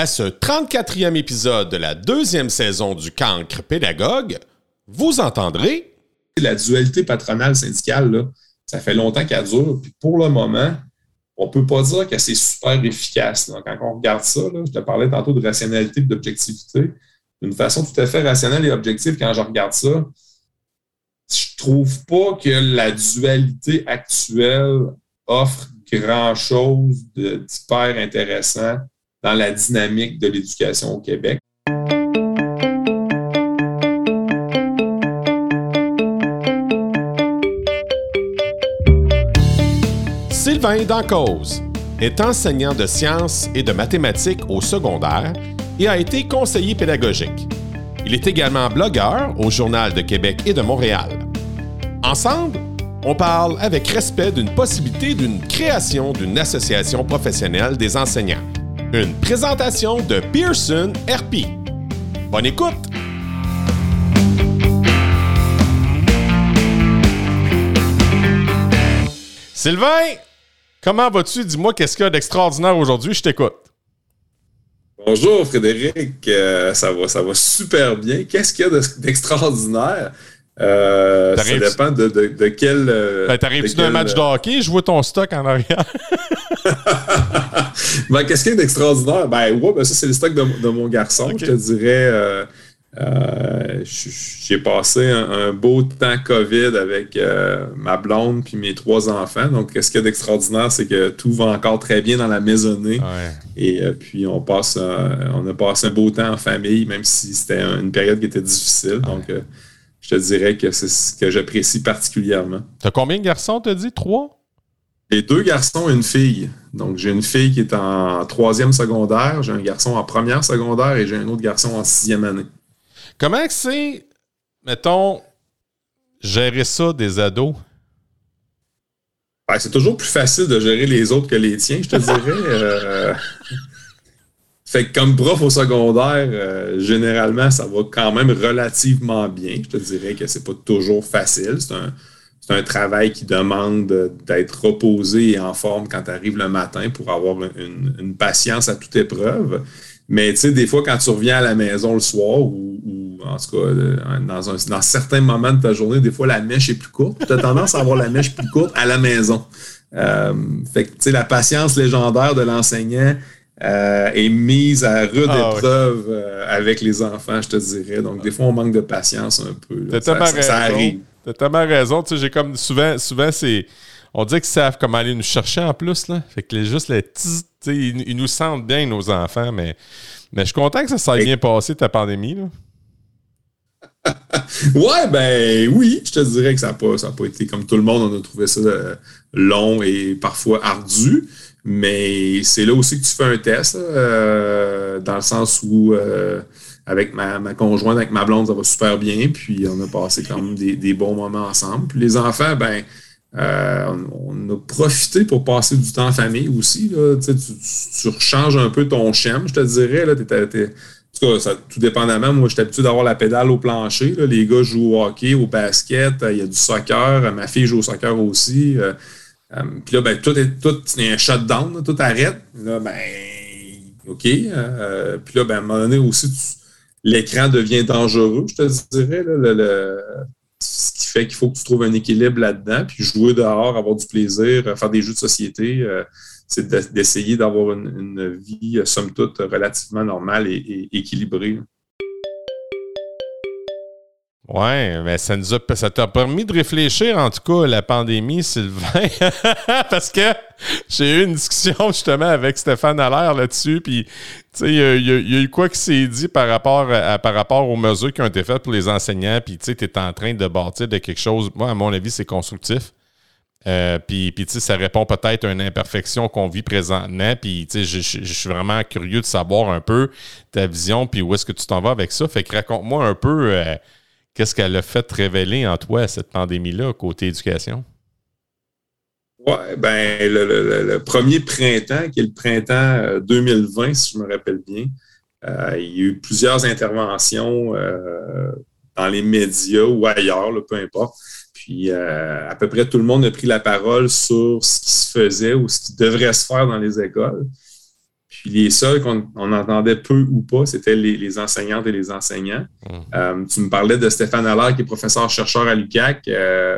À ce 34e épisode de la deuxième saison du Cancre Pédagogue, vous entendrez. La dualité patronale syndicale, ça fait longtemps qu'elle dure. Puis pour le moment, on ne peut pas dire que c'est super efficace. Quand on regarde ça, je te parlais tantôt de rationalité et d'objectivité. D'une façon tout à fait rationnelle et objective, quand je regarde ça, je trouve pas que la dualité actuelle offre grand-chose d'hyper intéressant dans la dynamique de l'éducation au Québec. Sylvain Dancause est enseignant de sciences et de mathématiques au secondaire et a été conseiller pédagogique. Il est également blogueur au Journal de Québec et de Montréal. Ensemble, on parle avec respect d'une possibilité d'une création d'une association professionnelle des enseignants. Une présentation de Pearson RP. Bonne écoute! Sylvain, comment vas-tu? Dis-moi qu'est-ce qu'il y a d'extraordinaire aujourd'hui, je t'écoute. Bonjour Frédéric, euh, ça, va, ça va super bien. Qu'est-ce qu'il y a d'extraordinaire? Euh, ça dépend de, de, de quel. Euh, ben, T'arrives-tu d'un match de hockey? Je vois ton stock en arrière. ben, qu'est-ce qu'il y a d'extraordinaire? Ben, ouais, ben, ça, c'est le stock de, de mon garçon. Je te dirais. Euh, euh j'ai passé un, beau temps COVID avec euh, ma blonde puis mes trois enfants. Donc, ce qu'il y a d'extraordinaire, c'est que tout va encore très bien dans la maisonnée. Et puis, on passe, on a passé un beau temps en famille, même si c'était une période qui était difficile. Donc, je te dirais que c'est ce que j'apprécie particulièrement. T'as combien de garçons, t'as dit? Trois? J'ai deux garçons et une fille. Donc, j'ai une fille qui est en troisième secondaire, j'ai un garçon en première secondaire et j'ai un autre garçon en sixième année. Comment c'est, mettons, gérer ça des ados? Ben, c'est toujours plus facile de gérer les autres que les tiens, je te dirais. Euh, fait que comme prof au secondaire, euh, généralement, ça va quand même relativement bien. Je te dirais que c'est pas toujours facile. C'est un, un, travail qui demande d'être reposé et en forme quand tu arrives le matin pour avoir une, une, patience à toute épreuve. Mais tu sais, des fois, quand tu reviens à la maison le soir ou, ou en tout cas, euh, dans, un, dans certains moments de ta journée, des fois, la mèche est plus courte. Tu as tendance à avoir la mèche plus courte à la maison. Euh, fait que, tu sais, la patience légendaire de l'enseignant, euh, est mise à rude ah, épreuve euh, avec les enfants, je te dirais. Donc, des fois, on manque de patience un peu. Ça arrive. T'as tellement raison. Tu sais, j'ai comme souvent, souvent c'est. On dit qu'ils savent comment aller nous chercher en plus. Là. Fait que les, juste les ils, nous sentent bien, nos enfants, mais, mais je suis content que ça s'est bien passé, ta pandémie. Là. ouais, ben oui, je te dirais que ça n'a pas, pas, été comme tout le monde, on a trouvé ça euh, long et parfois ardu. Mais c'est là aussi que tu fais un test, euh, dans le sens où euh, avec ma, conjointe, avec ma blonde, ça va super bien. Puis on a passé quand même des, bons moments ensemble. Puis les enfants, ben, euh, on, a profité pour passer du temps en famille aussi. Là. Tu, tu, rechanges un peu ton schéma, je te dirais. Là, en tout cas, tout dépendamment, moi, j'étais habitué d'avoir la pédale au plancher. Les gars jouent au hockey, au basket, il y a du soccer. Ma fille joue au soccer aussi. Euh, puis là, ben, tout est, tout, un shutdown, tout arrête. Là, ben, OK. Euh, puis là, ben, à un moment donné aussi, l'écran devient dangereux, je te dirais. le, ce qui fait qu'il faut que tu trouves un équilibre là-dedans. Puis jouer dehors, avoir du plaisir, euh, faire des jeux de société, c'est d'essayer d'avoir une, vie, somme toute, relativement normale et équilibrée. Ouais, mais ça nous a, ça t'a permis de réfléchir, en tout cas, la pandémie, Sylvain. Parce que j'ai eu une discussion justement avec Stéphane Allaire là-dessus. Puis, tu sais, il y, a eu quoi qui s'est dit par rapport, à, par rapport aux mesures qui ont été faites pour les enseignants. Puis, tu sais, tu es en train de bâtir de quelque chose. Moi, à mon avis, c'est constructif. Euh, puis, puis tu sais, ça répond peut-être à une imperfection qu'on vit présentement. Puis, tu sais, je, suis vraiment curieux de savoir un peu ta vision, puis où est-ce que tu t'en vas avec ça. Fait que raconte-moi un peu. Euh, Qu'est-ce qu'elle a fait révéler en toi, cette pandémie-là, côté éducation? Oui, ben, le, premier printemps, qui est le printemps 2020, euh, si je me rappelle bien, euh, il y a eu plusieurs interventions euh, dans les médias ou ailleurs, peu importe. Puis à peu près tout le monde a pris la parole sur ce qui se faisait ou ce qui devrait se faire dans les écoles. Puis les seuls qu'on entendait peu ou pas, c'était les, enseignantes et les enseignants. Mmh. tu me parlais de Stéphane Allaire, qui est professeur-chercheur à l'UCAC.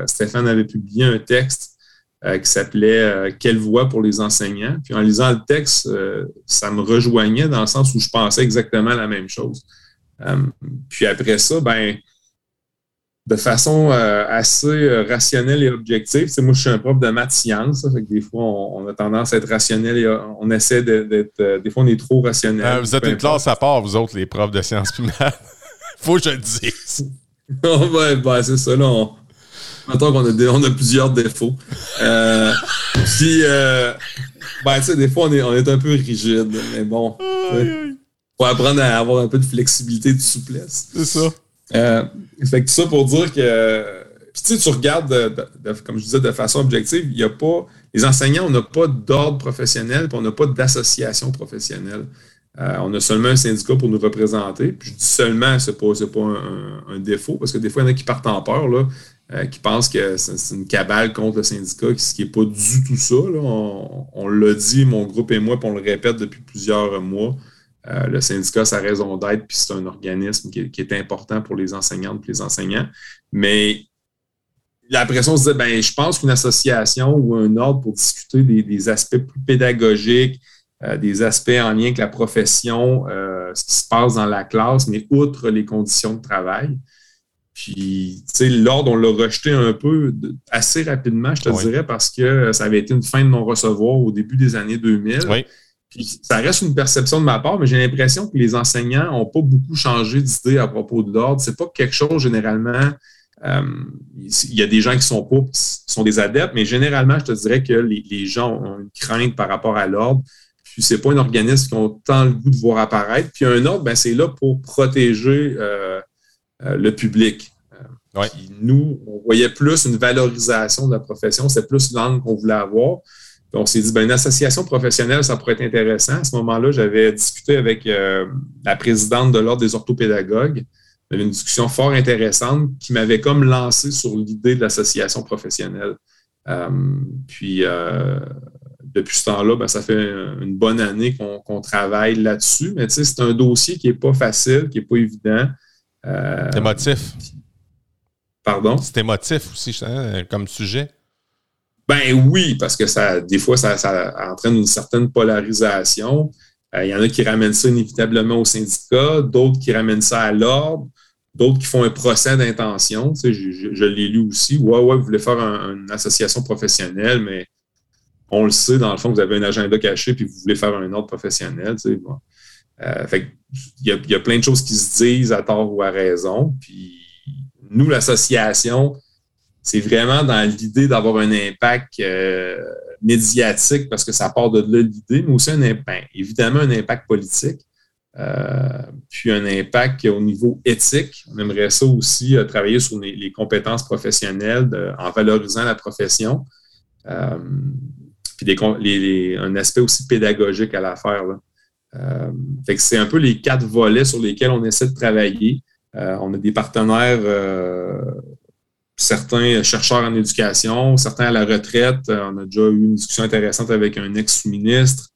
Stéphane avait publié un texte qui s'appelait Quelle voix pour les enseignants. Puis en lisant le texte, ça me rejoignait dans le sens où je pensais exactement la même chose. puis après ça, ben de façon euh, assez euh, rationnelle et objective. C'est moi, je suis un prof de maths sciences, fait que des fois, on, a tendance à être rationnel et euh, on essaie d'être. des fois, on est trop rationnel. vous êtes une classe à part, vous autres, les profs de sciences maths. Faut que je le dise. oh, ben, c'est ça, là. On, qu'on a, on a plusieurs défauts. puis, ben, tu sais, des fois, on est, on est un peu rigide, mais bon. Faut apprendre à avoir un peu de flexibilité, de souplesse. C'est ça. Euh, fait que ça pour dire que. Puis tu sais, tu regardes, comme je disais, de façon objective, il n'y a pas. Les enseignants, on n'a pas d'ordre professionnel, puis on n'a pas d'association professionnelle. Euh, on a seulement un syndicat pour nous représenter. Puis je dis seulement, ce n'est pas, pas un, défaut, parce que des fois, il y en a qui partent en peur, là, euh, qui pensent que c'est une cabale contre le syndicat, ce qui n'est pas du tout ça. Là. On, on l'a dit, mon groupe et moi, puis on le répète depuis plusieurs mois. Euh, le syndicat, sa raison d'être, puis c'est un organisme qui est, important pour les enseignantes et les enseignants. Mais la pression se disait, ben, je pense qu'une association ou un ordre pour discuter des, aspects plus pédagogiques, euh, des aspects en lien avec la profession, euh, ce qui se passe dans la classe, mais outre les conditions de travail. Puis, tu sais, l'ordre, on l'a rejeté un peu assez rapidement, je te dirais, parce que ça avait été une fin de non-recevoir au début des années 2000. Oui ça reste une perception de ma part, mais j'ai l'impression que les enseignants n'ont pas beaucoup changé d'idée à propos de l'ordre. C'est pas quelque chose généralement. Euh, il y a des gens qui sont pas, qui sont des adeptes, mais généralement, je te dirais que les, gens ont une crainte par rapport à l'ordre. Puis c'est pas un organisme qui ont tant le goût de voir apparaître. Puis un ordre, ben, c'est là pour protéger euh, euh, le public. nous, on voyait plus une valorisation de la profession, c'est plus l'angle qu'on voulait avoir on s'est dit, ben, une association professionnelle, ça pourrait être intéressant. À ce moment-là, j'avais discuté avec euh, la présidente de l'Ordre des orthopédagogues. Avait une discussion fort intéressante qui m'avait comme lancé sur l'idée de l'association professionnelle. Euh, puis, euh, depuis ce temps-là, ben, ça fait une bonne année qu'on travaille là-dessus. Mais tu sais, c'est un dossier qui n'est pas facile, qui n'est pas évident. c'est émotif. Pardon? C'est émotif aussi hein, comme sujet. Ben oui, parce que ça, des fois, ça, entraîne une certaine polarisation. Euh, il y en a qui ramènent ça inévitablement au syndicat, d'autres qui ramènent ça à l'ordre, d'autres qui font un procès d'intention. Tu sais, je, l'ai lu aussi. Ouais, ouais, vous voulez faire une association professionnelle, mais on le sait, dans le fond, vous avez un agenda caché puis vous voulez faire un ordre professionnel. Tu euh, il y a plein de choses qui se disent à tort ou à raison. Puis nous, l'association, c'est vraiment dans l'idée d'avoir un impact euh, médiatique parce que ça part de là l'idée, mais aussi un impact, évidemment un impact politique, euh, puis un impact au niveau éthique. On aimerait ça aussi euh, travailler sur les, compétences professionnelles en valorisant la profession. puis un aspect aussi pédagogique à l'affaire. que c'est un peu les quatre volets sur lesquels on essaie de travailler. on a des partenaires certains chercheurs en éducation, certains à la retraite. Euh, on a déjà eu une discussion intéressante avec un ex-ministre.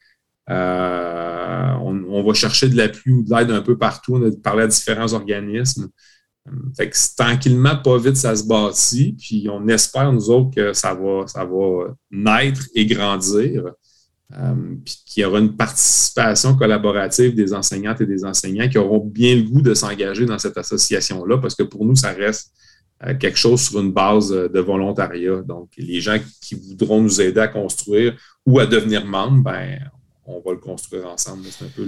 Euh, on, va chercher de l'appui ou de l'aide un peu partout. On a parlé à différents organismes. Euh, fait que tranquillement, pas vite, ça se bâtit. Puis on espère, nous autres, que ça va, naître et grandir. puis qu'il y aura une participation collaborative des enseignantes et des enseignants qui auront bien le goût de s'engager dans cette association-là, parce que pour nous, ça reste quelque chose sur une base euh, de volontariat. Donc, les gens qui voudront nous aider à construire ou à devenir membres, ben, on va le construire ensemble. C'est un peu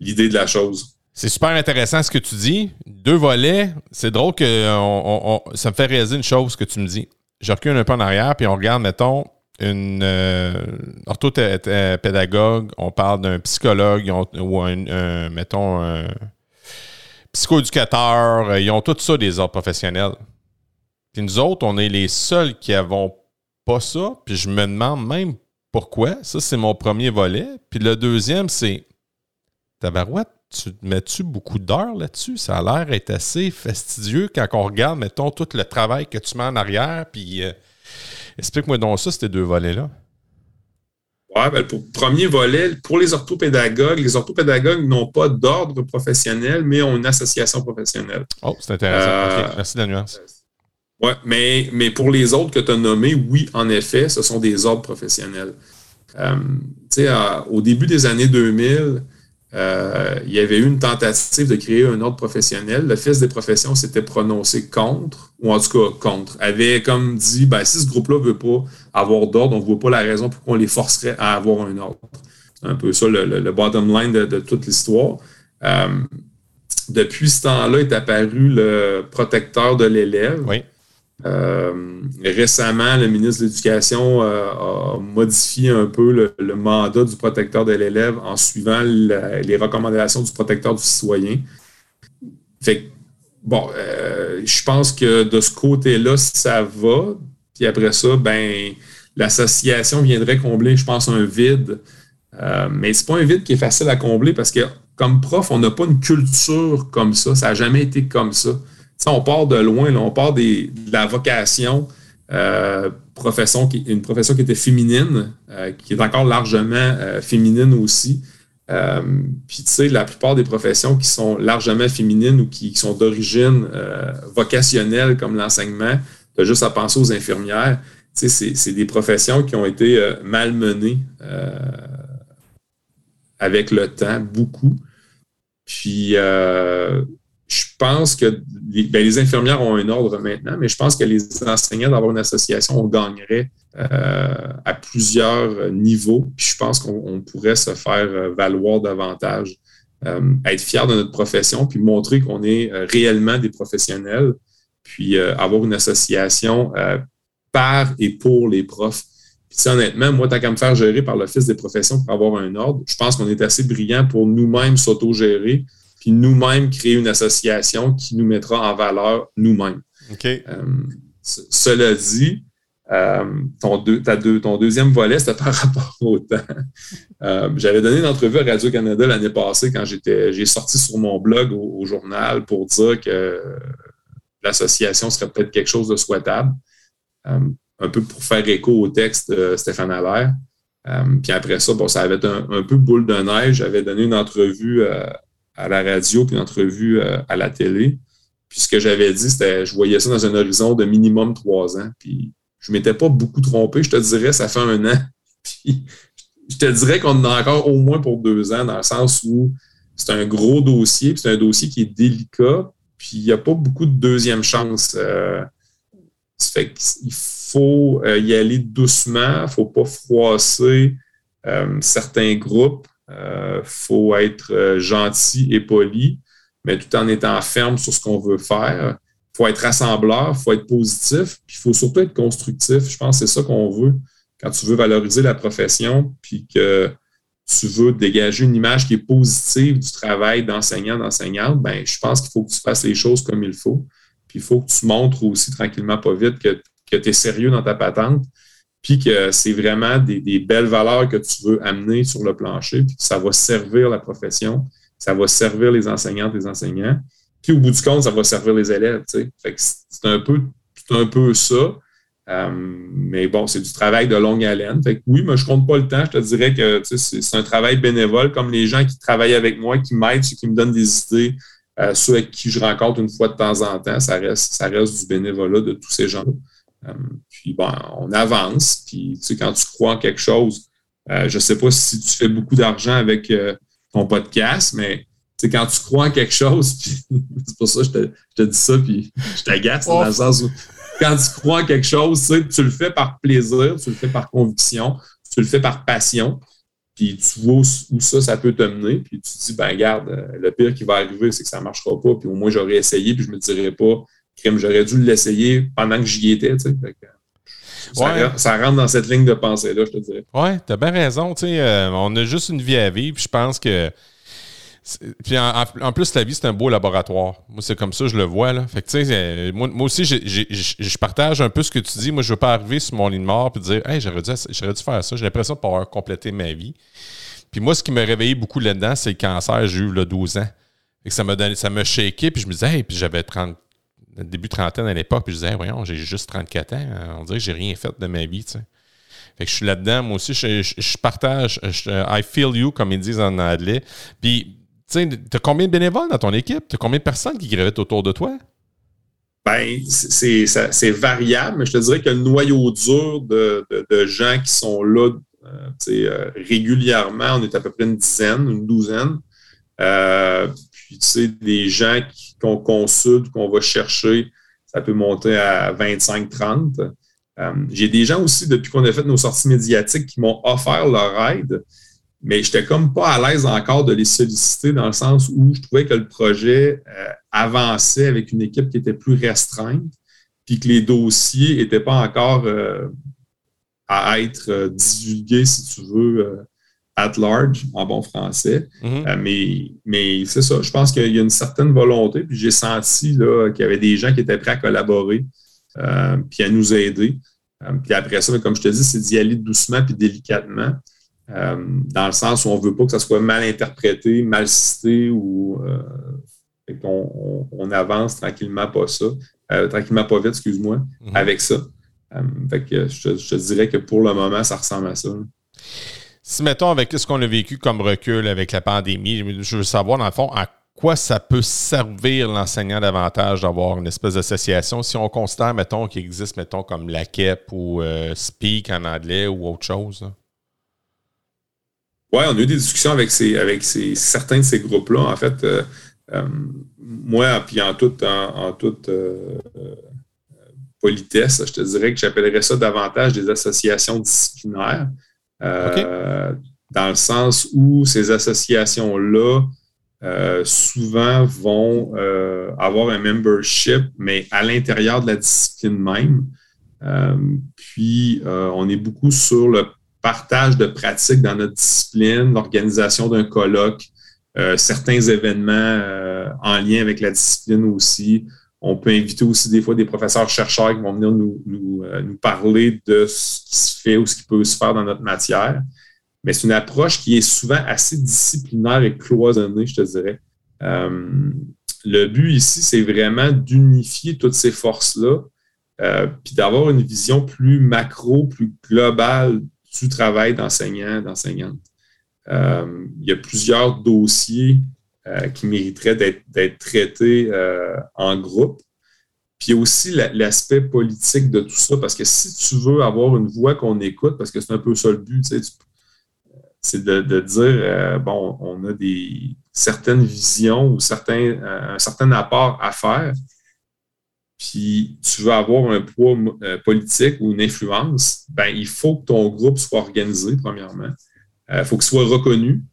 l'idée de la chose. C'est super intéressant ce que tu dis. Deux volets. C'est drôle que ça me fait réaliser une chose que tu me dis. Je recule un peu en arrière, puis on regarde, mettons, une euh, orthopédagogue, on parle d'un psychologue ou un, mettons, un psychoéducateur, ils ont tout ça des ordres professionnels. Puis nous autres, on est les seuls qui n'avons pas ça. Puis je me demande même pourquoi. Ça, c'est mon premier volet. Puis le deuxième, c'est Tabarouette, tu mets-tu beaucoup d'heures là-dessus? Ça a l'air d'être assez fastidieux quand on regarde, mettons, tout le travail que tu mets en arrière. Puis euh, explique-moi donc ça, ces deux volets-là. Oui, ben, pour le premier volet, pour les orthopédagogues, les orthopédagogues n'ont pas d'ordre professionnel, mais ont une association professionnelle. Oh, c'est intéressant. Euh, Merci de la nuance. Oui, mais, mais pour les autres que tu as nommés, oui, en effet, ce sont des ordres professionnels. Euh, sais, au début des années 2000, euh, il y avait eu une tentative de créer un ordre professionnel. Le fils des professions s'était prononcé contre, ou en tout cas contre, avait comme dit ben, si ce groupe-là ne veut pas avoir d'ordre, on ne voit pas la raison pour qu'on les forcerait à avoir un ordre. C'est un peu ça le, bottom line de, toute l'histoire. Euh, depuis ce temps-là est apparu le protecteur de l'élève. Oui. Euh, récemment, le ministre de l'Éducation euh, a modifié un peu le, mandat du protecteur de l'élève en suivant les recommandations du protecteur du citoyen. Fait bon, euh, je pense que de ce côté-là, ça va. Puis après ça, ben, l'association viendrait combler, je pense, un vide. mais c'est pas un vide qui est facile à combler parce que comme prof, on n'a pas une culture comme ça. Ça n'a jamais été comme ça on part de loin, on part de la vocation, euh, profession qui, une profession qui était féminine, euh, qui est encore largement euh, féminine aussi. Puis, tu sais, la plupart des professions qui sont largement féminines ou qui, sont d'origine vocationnelle, comme l'enseignement, tu as juste à penser aux infirmières. Tu sais, c'est des professions qui ont été malmenées avec le temps, beaucoup. Puis, je pense que ben, les, infirmières ont un ordre maintenant, mais je pense que les enseignants d'avoir une association, on gagnerait euh, à plusieurs niveaux. Puis je pense qu'on pourrait se faire euh, valoir davantage, euh, être fier de notre profession, puis montrer qu'on est réellement des professionnels, puis avoir une association par et pour les profs. Puis honnêtement, moi, tant qu'à me faire gérer par l'Office des professions pour avoir un ordre, je pense qu'on est assez brillant pour nous-mêmes s'auto-gérer puis nous-mêmes créer une association qui nous mettra en valeur nous-mêmes. Euh, cela dit, euh, ton, ton, deuxième volet, c'était par rapport au temps. Euh, j'avais donné une entrevue à Radio-Canada l'année passée quand j'ai sorti sur mon blog au, journal pour dire que l'association serait peut-être quelque chose de souhaitable, un peu pour faire écho au texte de Stéphane Allaire. puis après ça, bon, ça avait un, un peu boule de neige. J'avais donné une entrevue à la radio puis une entrevue euh, à la télé. Puis ce que j'avais dit, c'était je voyais ça dans un horizon de minimum trois ans. Puis je ne m'étais pas beaucoup trompé. Je te dirais, ça fait un an. Puis je te dirais qu'on en a encore au moins pour deux ans, dans le sens où c'est un gros dossier, puis c'est un dossier qui est délicat, puis il n'y a pas beaucoup de deuxième chance. Euh, fait qu'il faut euh, y aller doucement, il ne faut pas froisser certains groupes. Il euh, faut être euh, gentil et poli, mais tout en étant ferme sur ce qu'on veut faire. Il faut être rassembleur, il faut être positif, puis il faut surtout être constructif. Je pense que c'est ça qu'on veut quand tu veux valoriser la profession, puis que tu veux dégager une image qui est positive du travail d'enseignant, d'enseignante, ben, je pense qu'il faut que tu fasses les choses comme il faut. Puis il faut que tu montres aussi tranquillement, pas vite, que, que tu es sérieux dans ta patente, puis que c'est vraiment des, belles valeurs que tu veux amener sur le plancher, puis que ça va servir la profession, ça va servir les enseignantes, les enseignants, puis au bout du compte, ça va servir les élèves. Tu sais. c'est un peu, un peu ça. Euh, mais bon, c'est du travail de longue haleine. Fait que oui, mais je compte pas le temps. Je te dirais que c'est un travail bénévole, comme les gens qui travaillent avec moi, qui m'aident, qui me donnent des idées, euh, ceux avec qui je rencontre une fois de temps en temps, ça reste, ça reste du bénévolat de tous ces gens-là. Euh, puis, bon, on avance. Puis, tu sais, quand tu crois en quelque chose, euh, je ne sais pas si tu fais beaucoup d'argent avec euh, ton podcast, mais sais, quand tu crois en quelque chose, c'est pour ça que je te, dis ça, puis je t'agace dans le sens où quand tu crois en quelque chose, tu le fais par plaisir, tu le fais par conviction, tu le fais par passion, puis tu vois où, ça, ça peut te mener, puis tu te dis, ben regarde, le pire qui va arriver, c'est que ça ne marchera pas, puis au moins j'aurais essayé, puis je ne me dirais pas, j'aurais dû l'essayer pendant que j'y étais. Tu sais. ça, rentre dans cette ligne de pensée-là, je te dirais. Ouais, t'as bien raison. Euh, on a juste une vie à vivre. Je pense que. Puis en, plus, la vie, c'est un beau laboratoire. Moi, c'est comme ça, je le vois. Là. Fait que, euh, moi, aussi, je partage un peu ce que tu dis. Moi, je veux pas arriver sur mon lit de mort et dire Hey, j'aurais dû, dû, faire ça. J'ai l'impression de pouvoir compléter ma vie. Puis moi, ce qui m'a réveillé beaucoup là-dedans, c'est le cancer. J'ai eu le 12 ans. Et que ça m'a donné, ça m'a shaké, puis je me disais, hey, puis j'avais 30, début trentaine à l'époque, puis je disais, voyons, j'ai juste 34 ans, on dirait que j'ai rien fait de ma vie, tu sais. Fait que je suis là-dedans. Moi aussi, je, partage. I feel you, comme ils disent en anglais. Puis, tu sais, tu as combien de bénévoles dans ton équipe? Tu as combien de personnes qui gravitent autour de toi? Ben, c'est variable, mais je te dirais que le noyau dur de, gens qui sont là euh, euh, régulièrement, on est à peu près une dizaine, une douzaine. Euh, puis, tu sais, des gens qu'on consulte, qu'on va chercher, ça peut monter à 25-30. J'ai des gens aussi, depuis qu'on a fait nos sorties médiatiques, qui m'ont offert leur aide mais je n'étais comme pas à l'aise encore de les solliciter dans le sens où je trouvais que le projet euh, avançait avec une équipe qui était plus restreinte, puis que les dossiers n'étaient pas encore euh, à être euh, divulgués, si tu veux, at large, en bon français. Mm-hmm. mais mais c'est ça, je pense qu'il y a une certaine volonté, puis j'ai senti qu'il y avait des gens qui étaient prêts à collaborer, puis à nous aider. puis après ça, comme je te dis, c'est d'y aller doucement puis délicatement. Euh, dans le sens où on ne veut pas que ça soit mal interprété, mal cité ou euh, on, avance tranquillement pas ça, euh, tranquillement pas vite, excuse-moi, mhm. avec ça. fait que je, te dirais que pour le moment, ça ressemble à ça. Si, mettons, avec ce qu'on a vécu comme recul avec la pandémie, je veux savoir, dans le fond, à quoi ça peut servir l'enseignant davantage d'avoir une espèce d'association? Si on considère, mettons, qu'il existe, mettons, comme la KEP ou Speak en anglais ou autre chose? Oui, on a eu des discussions avec, ces, avec ces, certains de ces groupes-là. En fait, euh, euh, moi, puis en toute, euh, politesse, je te dirais que j'appellerais ça davantage des associations disciplinaires. Dans le sens où ces associations-là, souvent vont avoir un membership, mais à l'intérieur de la discipline même. puis, on est beaucoup sur le partage de pratiques dans notre discipline, l'organisation d'un colloque, euh, certains événements euh, en lien avec la discipline aussi. On peut inviter aussi des fois des professeurs-chercheurs qui vont venir nous, euh, nous, parler de ce qui se fait ou ce qui peut se faire dans notre matière. Mais c'est une approche qui est souvent assez disciplinaire et cloisonnée, je te dirais. le but ici, c'est vraiment d'unifier toutes ces forces-là, puis d'avoir une vision plus macro, plus globale du travail d'enseignant, d'enseignante. Euh, il y a plusieurs dossiers euh, qui mériteraient d'être traités euh, en groupe. Puis aussi l'aspect politique de tout ça, parce que si tu veux avoir une voix qu'on écoute, parce que c'est un peu ça le but, c'est de, dire, bon, on a des certaines visions ou certains, un certain apport à faire, puis tu veux avoir un poids euh, politique ou une influence, ben, il faut que ton groupe soit organisé, premièrement. Il euh, faut qu'il soit reconnu.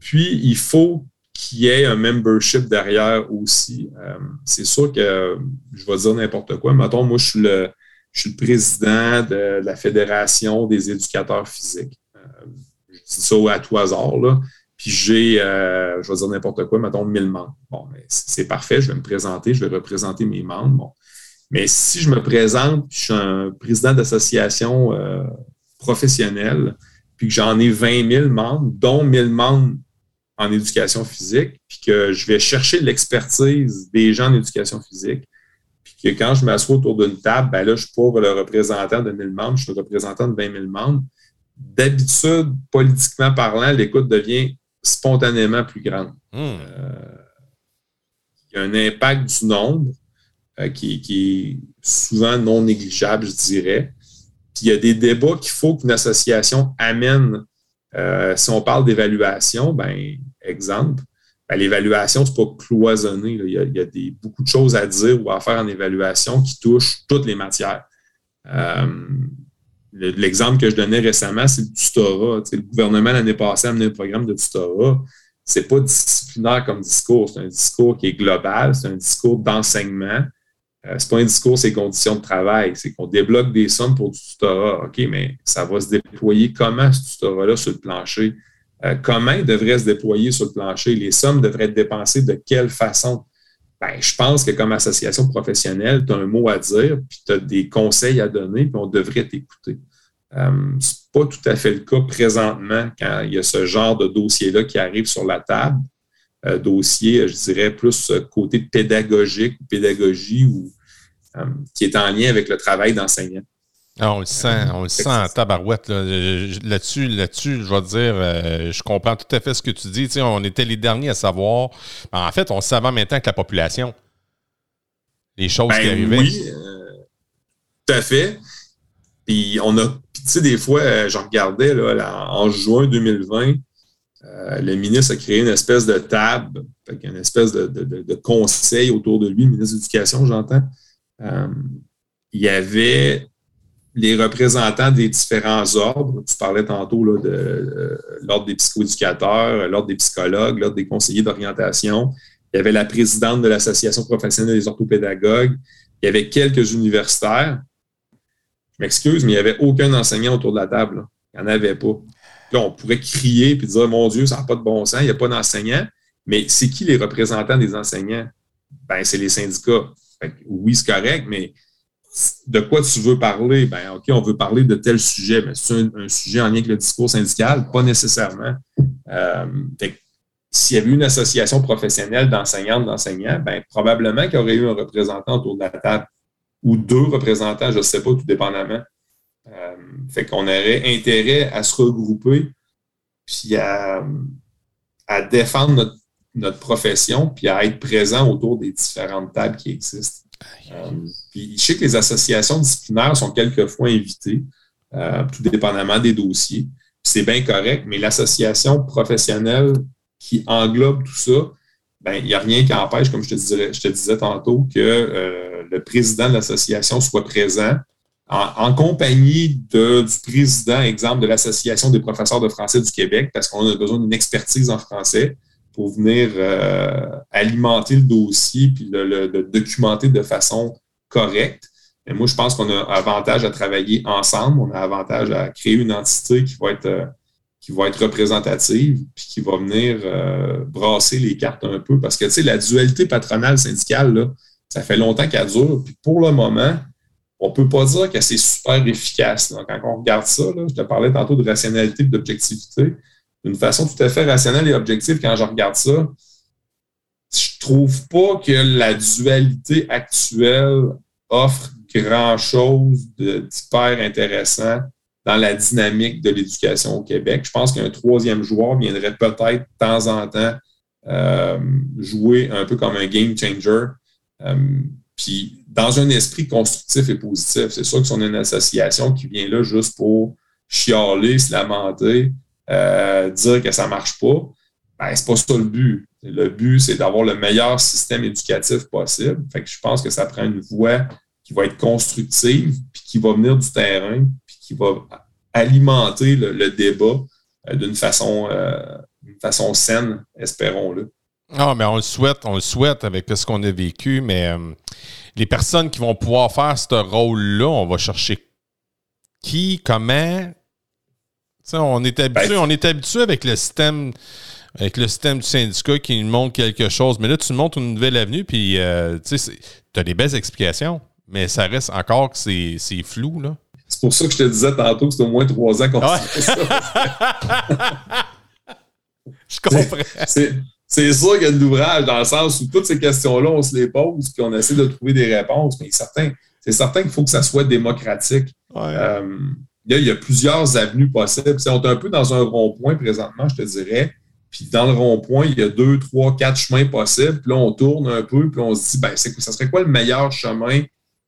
Puis, il faut qu'il y ait un membership derrière aussi. Euh, c'est sûr que je vais dire n'importe quoi. Mettons, moi, je suis le, je suis le président de la Fédération des éducateurs physiques. je dis ça à tout hasard, là. Puis j'ai, euh, je vais dire n'importe quoi, mettons 1000 membres. Bon, c'est parfait, je vais me présenter, je vais représenter mes membres. Bon. Mais si je me présente, je suis un président d'association euh, professionnelle, puis que j'en ai 20 000 membres, dont 1000 membres en éducation physique, puis que je vais chercher l'expertise des gens en éducation physique, puis que quand je m'assois autour d'une table, ben là, je suis pas le représentant de 1000 membres, je suis le représentant de 20 000 membres. D'habitude, politiquement parlant, l'écoute devient spontanément plus grande. Hmm. Euh, il y a un impact du nombre euh, qui, est souvent non négligeable, je dirais. Puis il y a des débats qu'il faut qu'une association amène. Euh, si on parle d'évaluation, ben, exemple, ben, l'évaluation, ce n'est pas cloisonné. Il y a, beaucoup de choses à dire ou à faire en évaluation qui touchent toutes les matières. L'exemple que je donnais récemment, c'est le tutorat. le gouvernement, l'année passée, a amené un programme de tutorat. Ce n'est pas disciplinaire comme discours. C'est un discours qui est global. C'est un discours d'enseignement. Euh, ce n'est pas un discours, c'est conditions de travail. C'est qu'on débloque des sommes pour du tutorat. OK, mais ça va se déployer comment ce tutorat-là sur le plancher? Euh, comment il devrait se déployer sur le plancher? Les sommes devraient être dépensées de quelle façon? Ben, je pense que comme association professionnelle, tu as un mot à dire, puis tu as des conseils à donner, puis on devrait t'écouter. Euh, ce n'est pas tout à fait le cas présentement quand il y a ce genre de dossier-là qui arrive sur la table. Dossier, je dirais, plus côté pédagogique, pédagogie, ou, qui est en lien avec le travail d'enseignant. Ah, on le sent, on le sent en tabarouette. Là-dessus, là-dessus, je vais te dire, euh, je comprends tout à fait ce que tu dis. on était les derniers à savoir. En fait, on savait en même temps que la population. Les choses qui ben arrivaient. Oui, euh, tout à fait. Puis on a, tu sais, des fois, euh, je regardais là, en juin 2020, le ministre a créé une espèce de table, une espèce de, conseil autour de lui, le ministre de l'Éducation, j'entends. Il y avait les représentants des différents ordres. Tu parlais tantôt de euh, l'ordre des psychoéducateurs, l'ordre des psychologues, l'ordre des conseillers d'orientation. Il y avait la présidente de l'Association professionnelle des orthopédagogues. Il y avait quelques universitaires. Je m'excuse, mais il n'y avait aucun enseignant autour de la table. Il n'y en avait pas. Là, on pourrait crier et dire Mon Dieu, ça n'a pas de bon sens, il n'y a pas d'enseignants. Mais c'est qui les représentants des enseignants? Ben, c'est les syndicats. Oui, c'est correct, mais de quoi tu veux parler? Ben, OK, on veut parler de tel sujet, mais c'est un, sujet en lien avec le discours syndical? Pas nécessairement. Euh, s'il y avait une association professionnelle d'enseignantes, d'enseignants, ben, probablement qu'il y aurait eu un représentant autour de la table ou deux représentants, je ne sais pas, tout dépendamment. Euh, fait qu'on aurait intérêt à se regrouper puis à, défendre notre, notre profession puis à être présent autour des différentes tables qui existent. Euh, puis je sais que les associations disciplinaires sont quelquefois invitées, euh, tout dépendamment des dossiers. C'est bien correct, mais l'association professionnelle qui englobe tout ça, ben, il n'y a rien qui empêche, comme je te, disais, je te disais tantôt, que euh, le président de l'association soit présent en, compagnie du président, exemple, de l'Association des professeurs de français du Québec, parce qu'on a besoin d'une expertise en français pour venir euh, alimenter le dossier puis le, documenter de façon correcte. Mais moi, je pense qu'on a avantage à travailler ensemble. On a avantage à créer une entité qui va être, euh, qui va être représentative puis qui va venir euh, brasser les cartes un peu. Parce que, tu sais, la dualité patronale syndicale, là, ça fait longtemps qu'elle dure. Puis pour le moment, on ne peut pas dire que c'est super efficace. quand on regarde ça, je te parlais tantôt de rationalité et d'objectivité d'une façon tout à fait rationnelle et objective quand je regarde ça. Je trouve pas que la dualité actuelle offre grand-chose d'hyper intéressant dans la dynamique de l'éducation au Québec. Je pense qu'un troisième joueur viendrait peut-être de temps en temps euh, jouer un peu comme un game changer. Euh, puis dans un esprit constructif et positif. C'est sûr que si on a une association qui vient là juste pour chialer, se lamenter, euh, dire que ça ne marche pas, ben, c'est pas ça le but. Le but, c'est d'avoir le meilleur système éducatif possible. Fait que je pense que ça prend une voie qui va être constructive, puis qui va venir du terrain, puis qui va alimenter le, débat euh, d'une façon, euh, façon saine, espérons-le. Ah, mais on le souhaite, on le souhaite avec ce qu'on a vécu, mais les personnes qui vont pouvoir faire ce rôle-là, on va chercher qui, comment, on est habitué, ben, on est habitué avec le système avec le système du syndicat qui nous montre quelque chose. Mais là, tu nous montres une nouvelle avenue, puis euh, tu as des belles explications, mais ça reste encore que c'est flou. là. C'est pour ça que je te disais tantôt que c'est au moins trois ans qu'on fait ça. je comprends. C'est sûr qu'il y a de l'ouvrage dans le sens où toutes ces questions-là, on se les pose, puis on essaie de trouver des réponses, mais c'est certain qu'il faut que ça soit démocratique. Euh, il y a plusieurs avenues possibles. on est un peu dans un rond-point présentement, je te dirais. Puis dans le rond-point, il y a deux, trois, quatre chemins possibles. Puis là, on tourne un peu, puis on se dit, ben, c'est, ça serait quoi le meilleur chemin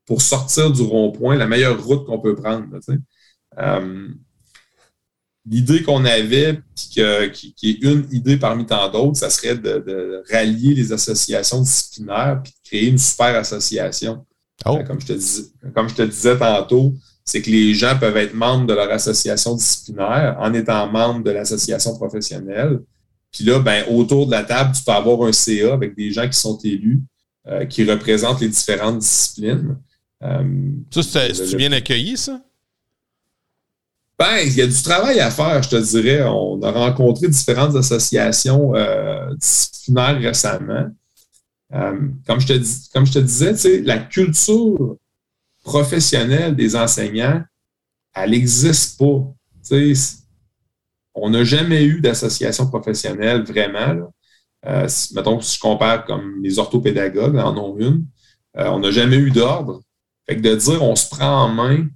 pour sortir du rond-point, la meilleure route qu'on peut prendre? Euh, l'idée qu'on avait, qui, qui, est une idée parmi tant d'autres, ça serait de, rallier les associations disciplinaires puis de créer une super association. Oh. Comme, je te dis, comme je te disais tantôt, c'est que les gens peuvent être membres de leur association disciplinaire en étant membres de l'association professionnelle. Puis là, ben, autour de la table, tu peux avoir un CA avec des gens qui sont élus, euh, qui représentent les différentes disciplines. Euh, ça, c'est bien accueilli, ça? Ben, il y a du travail à faire, je te dirais. On a rencontré différentes associations euh, disciplinaires récemment. comme, je te dis, comme je te disais, la culture professionnelle des enseignants, elle n'existe pas. on n'a jamais eu d'association professionnelle vraiment. Euh, mettons, si je compare comme les orthopédagogues en ont une, euh, on n'a jamais eu d'ordre. Fait que de dire on se prend en main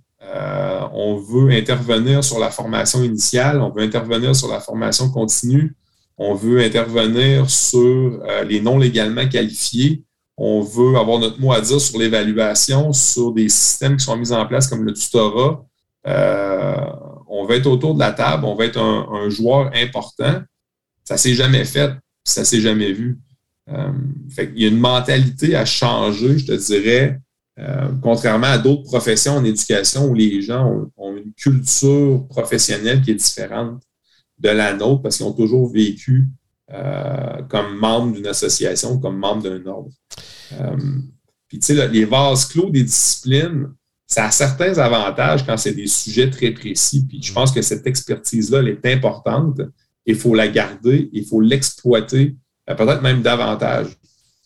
on veut intervenir sur la formation initiale, on veut intervenir sur la formation continue, on veut intervenir sur les non légalement qualifiés, on veut avoir notre mot à dire sur l'évaluation, sur des systèmes qui sont mis en place comme le tutorat. on veut être autour de la table, on veut être un, joueur important. Ça s'est jamais fait, ça s'est jamais vu. Euh, il y a une mentalité à changer, je te dirais, euh, contrairement à d'autres professions en éducation où les gens ont, une culture professionnelle qui est différente de la nôtre parce qu'ils ont toujours vécu euh, comme membre d'une association, comme membre d'un ordre. Puis, tu sais, les vases clos des disciplines, ça a certains avantages quand c'est des sujets très précis. Puis, je pense que cette expertise-là, elle est importante. Il faut la garder, il faut l'exploiter euh, peut-être même davantage.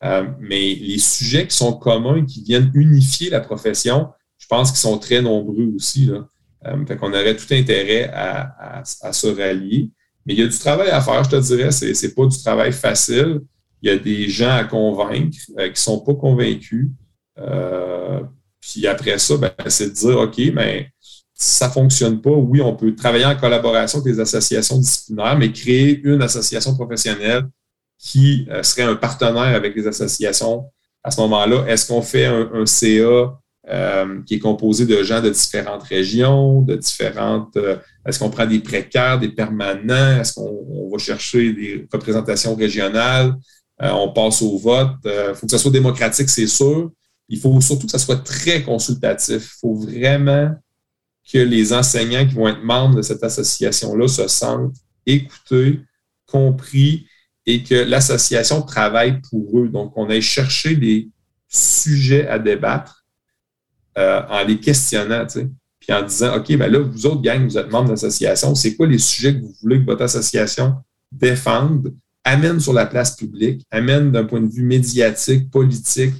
Euh, mais les sujets qui sont communs, qui viennent unifier la profession, je pense qu'ils sont très nombreux aussi. Là. Euh, fait qu'on aurait tout intérêt à, se rallier. Mais il y a du travail à faire, je te dirais. Ce n'est pas du travail facile. Il y a des gens à convaincre qui ne sont pas convaincus. puis après ça, ben, c'est de dire, OK, mais ça ne fonctionne pas, oui, on peut travailler en collaboration avec les associations disciplinaires, mais créer une association professionnelle qui euh, serait un partenaire avec les associations à ce moment-là? Est-ce qu'on fait un, CA euh, qui est composé de gens de différentes régions, de différentes. Euh, est-ce qu'on prend des précaires, des permanents? Est-ce qu'on va chercher des représentations régionales? on passe au vote. Il faut que ça soit démocratique, c'est sûr. Il faut surtout que ça soit très consultatif. Il faut vraiment que les enseignants qui vont être membres de cette association-là se sentent écoutés, compris et que l'association travaille pour eux. Donc, on aille chercher des sujets à débattre euh, en les questionnant, tu sais, puis en disant, OK, ben là, vous autres, gang, vous êtes membres d'association, c'est quoi les sujets que vous voulez que votre association défende, amène sur la place publique, amène d'un point de vue médiatique, politique,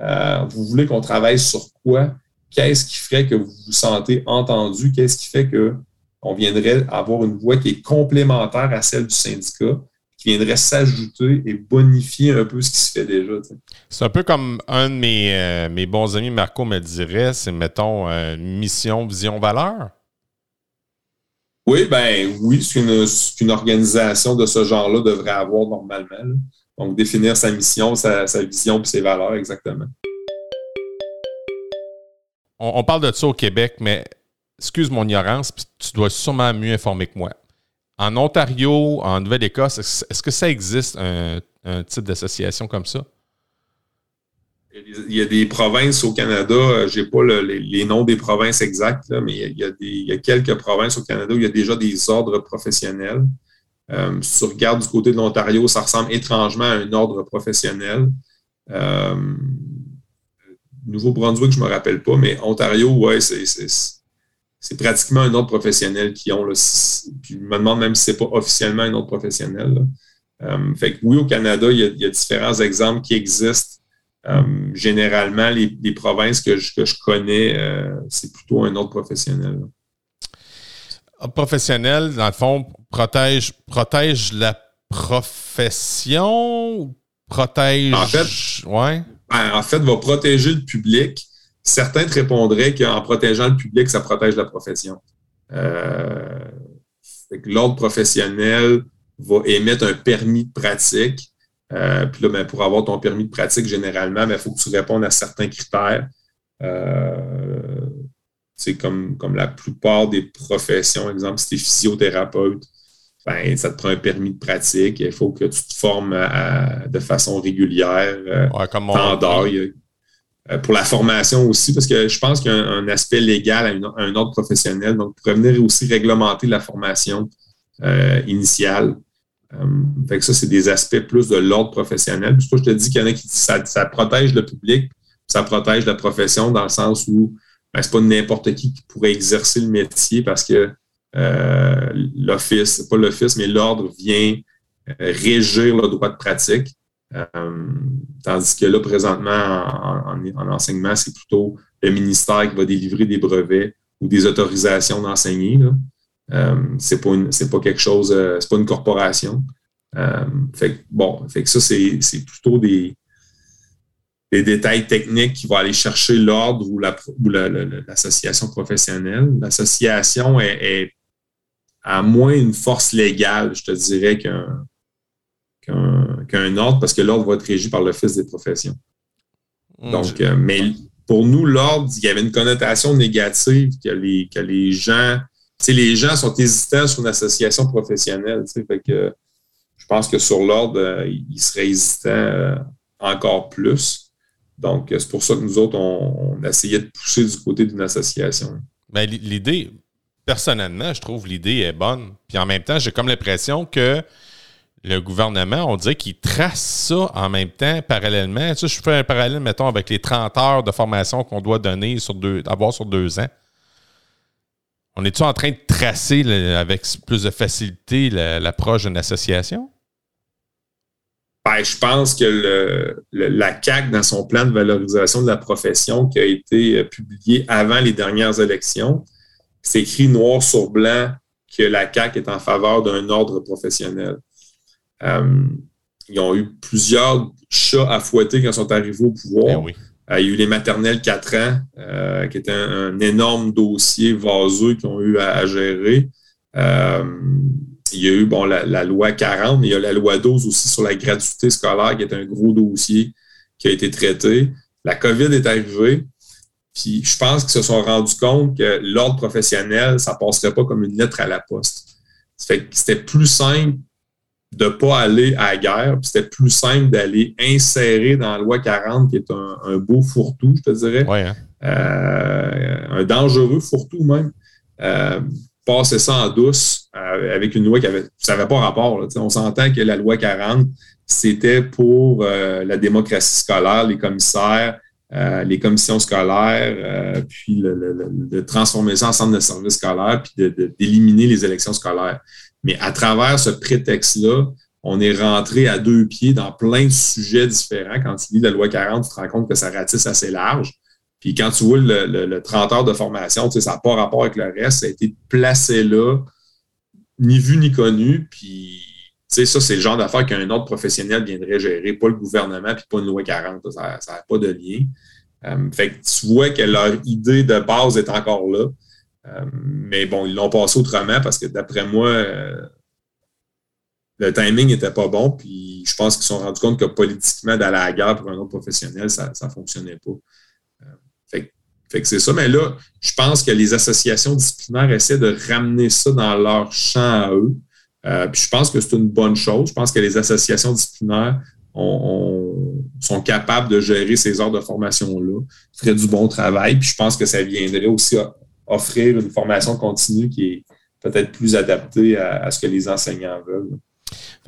euh, vous voulez qu'on travaille sur quoi? Qu'est-ce qui ferait que vous vous sentez entendu? Qu'est-ce qui fait qu'on viendrait avoir une voix qui est complémentaire à celle du syndicat? Qui viendrait s'ajouter et bonifier un peu ce qui se fait déjà. C'est un peu comme un de mes, euh, mes, bons amis, Marco, me dirait, c'est, mettons, euh, mission, vision, valeur. Oui, ben oui, ce qu'une, organisation de ce genre-là devrait avoir normalement. Donc, définir sa mission, sa, vision et ses valeurs, exactement. On, on, parle de ça au Québec, mais excuse mon ignorance, tu dois sûrement mieux informer que moi. En Ontario, en Nouvelle-Écosse, est-ce que ça existe un, type d'association comme ça? Il y a des provinces au Canada, je n'ai pas les, noms des provinces exactes, mais il y, a quelques provinces au Canada où il y a déjà des ordres professionnels. Euh, si tu regardes du côté de l'Ontario, ça ressemble étrangement à un ordre professionnel. Euh, Nouveau-Brunswick, je ne me rappelle pas, mais Ontario, ouais, c'est c'est pratiquement un ordre professionnel qui ont. Là, puis je me demande même si ce n'est pas officiellement un ordre professionnel. Euh, fait que oui, au Canada, il y a, différents exemples qui existent. Euh, généralement, les, provinces que je, connais, euh, c'est plutôt un ordre professionnel. Professionnel, dans le fond, protège, protège la profession protège. En fait, ouais? Ben, en fait, va protéger le public Certains te répondraient qu'en protégeant le public, ça protège la profession. Euh, l'ordre professionnel va émettre un permis de pratique. Euh, puis là, ben, pour avoir ton permis de pratique, généralement, il ben, faut que tu répondes à certains critères. c'est euh, comme, comme la plupart des professions, exemple, si tu es physiothérapeute, ben, ça te prend un permis de pratique. Il faut que tu te formes de façon régulière. Ouais, comme pour la formation aussi, parce que je pense qu'il y a un, aspect légal à, un ordre professionnel. Donc, pour venir aussi réglementer la formation euh, initiale. Euh, fait que ça, c'est des aspects plus de l'ordre professionnel. Puis, je te dis qu'il y en a qui ça, ça protège le public, ça protège la profession dans le sens où ben, c'est pas n'importe qui qui pourrait exercer le métier parce que euh, l'office, pas l'office, mais l'ordre vient régir le droit de pratique. Euh, tandis que là, présentement, en, enseignement, c'est plutôt le ministère qui va délivrer des brevets ou des autorisations d'enseigner. Euh, c'est pas pas quelque chose, euh, c'est pas une corporation. fait bon, fait que ça, c'est plutôt des. les détails techniques qui vont aller chercher l'ordre ou l'association la, professionnelle. L'association est, est, à moins une force légale, je te dirais, qu'un qu'un ordre, parce que l'ordre va être régi par l'Office des professions. Mmh, Donc, euh, mais pour nous, l'ordre, il y avait une connotation négative que les, que les gens, les gens sont hésitants sur une association professionnelle. Fait que je pense que sur l'ordre, euh, ils seraient hésitants euh, encore plus. Donc, c'est pour ça que nous autres, on, on essayait de pousser du côté d'une association. Mais ben, l'idée, personnellement, je trouve l'idée est bonne. Puis en même temps, j'ai comme l'impression que le gouvernement, on dirait qu'il trace ça en même temps, parallèlement. Tu sais, je fais un parallèle, mettons, avec les 30 heures de formation qu'on doit donner sur deux, avoir sur deux ans. On est-tu en train de tracer avec plus de facilité l'approche d'une association? Ben, je pense que la CAC, dans son plan de valorisation de la profession qui a été euh, publié avant les dernières élections, c'est écrit noir sur blanc que la CAC est en faveur d'un ordre professionnel. Euh, ils ont eu plusieurs chats à fouetter quand ils sont arrivés au pouvoir. Ben euh, il y a eu les maternelles 4 ans, euh, qui était un, énorme dossier vaseux qu'ils ont eu à, gérer. il y a eu bon, la, loi 40, mais il y a la loi 12 aussi sur la gratuité scolaire, qui est un gros dossier qui a été traité. La COVID est arrivée. Puis je pense qu'ils se sont rendus compte que l'ordre professionnel, ça ne passerait pas comme une lettre à la poste. C'était plus simple de ne pas aller à la guerre, puis c'était plus simple d'aller insérer dans la loi 40, qui est un, beau fourre-tout, je te dirais. Hein. Euh, un dangereux fourre-tout même. Euh, passer ça en douce euh, avec une loi qui avait. Ça n'avait pas rapport. on s'entend que la loi 40, c'était pour la démocratie scolaire, les commissaires, les commissions scolaires, puis de transformer ça en centre de service scolaire, puis d'éliminer les élections scolaires. Mais à travers ce prétexte-là, on est rentré à deux pieds dans plein de sujets différents. Quand tu lis la loi 40, tu te rends compte que ça ratisse assez large. Puis quand tu vois le, 30 heures de formation, tu sais, ça n'a pas rapport avec le reste. Ça a été placé là, ni vu ni connu. Puis, tu sais, ça, c'est le genre d'affaires qu'un autre professionnel viendrait gérer, pas le gouvernement, puis pas une loi 40. Ça n'a pas de lien. Euh, fait que tu vois que leur idée de base est encore là. Euh, mais bon, ils l'ont passé autrement parce que d'après moi, euh, le timing n'était pas bon. Puis je pense qu'ils se sont rendus compte que politiquement, d'aller à la guerre pour un autre professionnel, ça ne fonctionnait pas. Euh, fait, que c'est ça. Mais là, je pense que les associations disciplinaires essaient de ramener ça dans leur champ à eux. puis je pense que c'est une bonne chose. Je pense que les associations disciplinaires sont capables de gérer ces heures de formation-là, feraient du bon travail. Puis je pense que ça viendrait aussi offrir une formation continue qui est peut-être plus adaptée à, ce que les enseignants veulent.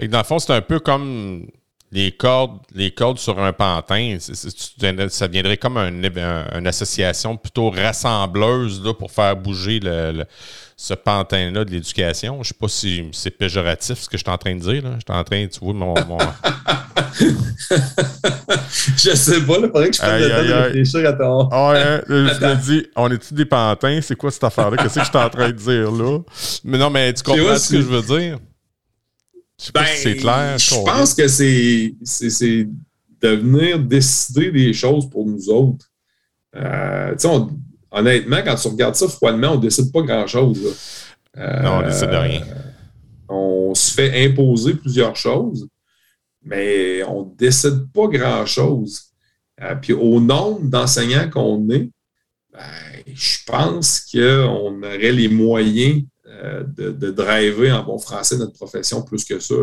dans le fond, c'est un peu comme les cordes, les cordes sur un pantin. ça viendrait comme une association plutôt rassembleuse là, pour faire bouger le ce pantin-là de l'éducation. Je ne sais pas si c'est péjoratif ce que je suis en train de dire. Là. Je suis en train, tu vois, mon. mon... je sais pas, il faudrait que je prenne le temps de réfléchir à ton. Ah ouais, je me dis, on est-tu des pantins? C'est quoi cette affaire-là? Qu'est-ce que je suis en train de dire là? Mais non, mais tu comprends ce que je veux dire? Je si c'est ben, clair. Je pense que c'est, c'est, de venir décider des choses pour nous autres. Euh, on honnêtement, quand tu regardes ça froidement, on ne décide pas grand-chose. non, on ne décide de rien. Euh, on se fait imposer plusieurs choses, mais on ne décide pas grand-chose. Euh, puis au nombre d'enseignants qu'on est, ben, je pense qu'on aurait les moyens euh, de, de, driver en bon français notre profession plus que ça,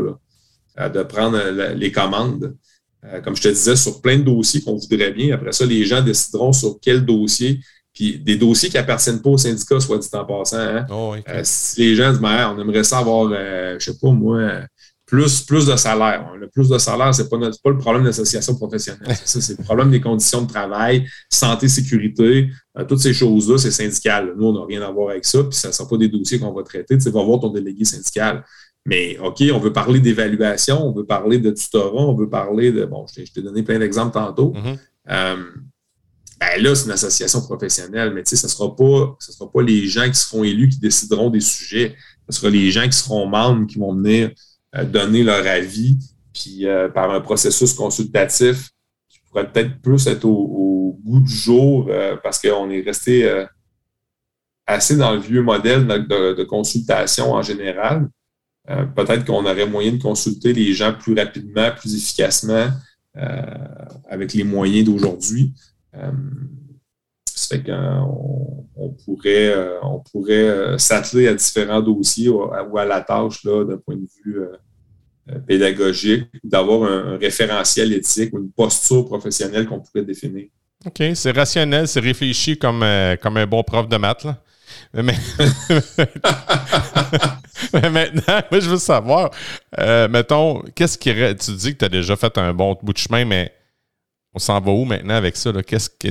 de prendre les commandes. comme je te disais, sur plein de dossiers qu'on voudrait bien. Après ça, les gens décideront sur quel dossier puis des dossiers qui appartiennent pas au syndicat, soit dit en passant. Hein. Oh, euh, si les gens disent, on aimerait ça avoir, euh, je sais pas moi, plus, plus de salaire. Le plus de salaire, c'est pas, pas le problème de l'association professionnelle. C'est c'est le problème des conditions de travail, santé, sécurité, euh, toutes ces choses-là, c'est syndical. Nous, on n'a rien à voir avec ça, puis ça ne sera pas des dossiers qu'on va traiter. Tu vas voir ton délégué syndical. Mais OK, on veut parler d'évaluation, on veut parler de tutorat, on veut parler de. Bon, je t'ai donné plein d'exemples tantôt. Mm-hmm ben là, c'est une association professionnelle, mais tu sais, ce ne sera, pas, sera pas les gens qui seront élus qui décideront des sujets. Ce sera les gens qui seront membres qui vont venir euh, donner leur avis, puis euh, par un processus consultatif qui pourrait peut-être plus être au, bout du jour parce qu'on est resté assez dans le vieux modèle de, consultation en général. peut-être qu'on aurait moyen de consulter les gens plus rapidement, plus efficacement avec les moyens d'aujourd'hui. Ça fait qu'on on pourrait, euh, on pourrait euh, s'atteler à différents dossiers ou à, la tâche d'un point de vue euh, pédagogique, d'avoir un, référentiel éthique ou une posture professionnelle qu'on pourrait définir. OK, c'est rationnel, c'est réfléchi comme, comme un bon prof de maths. Mais, maintenant, je veux savoir, mettons, qu'est-ce qui. Tu dis que tu as déjà fait un bon bout de chemin, mais on s'en va où maintenant avec ça?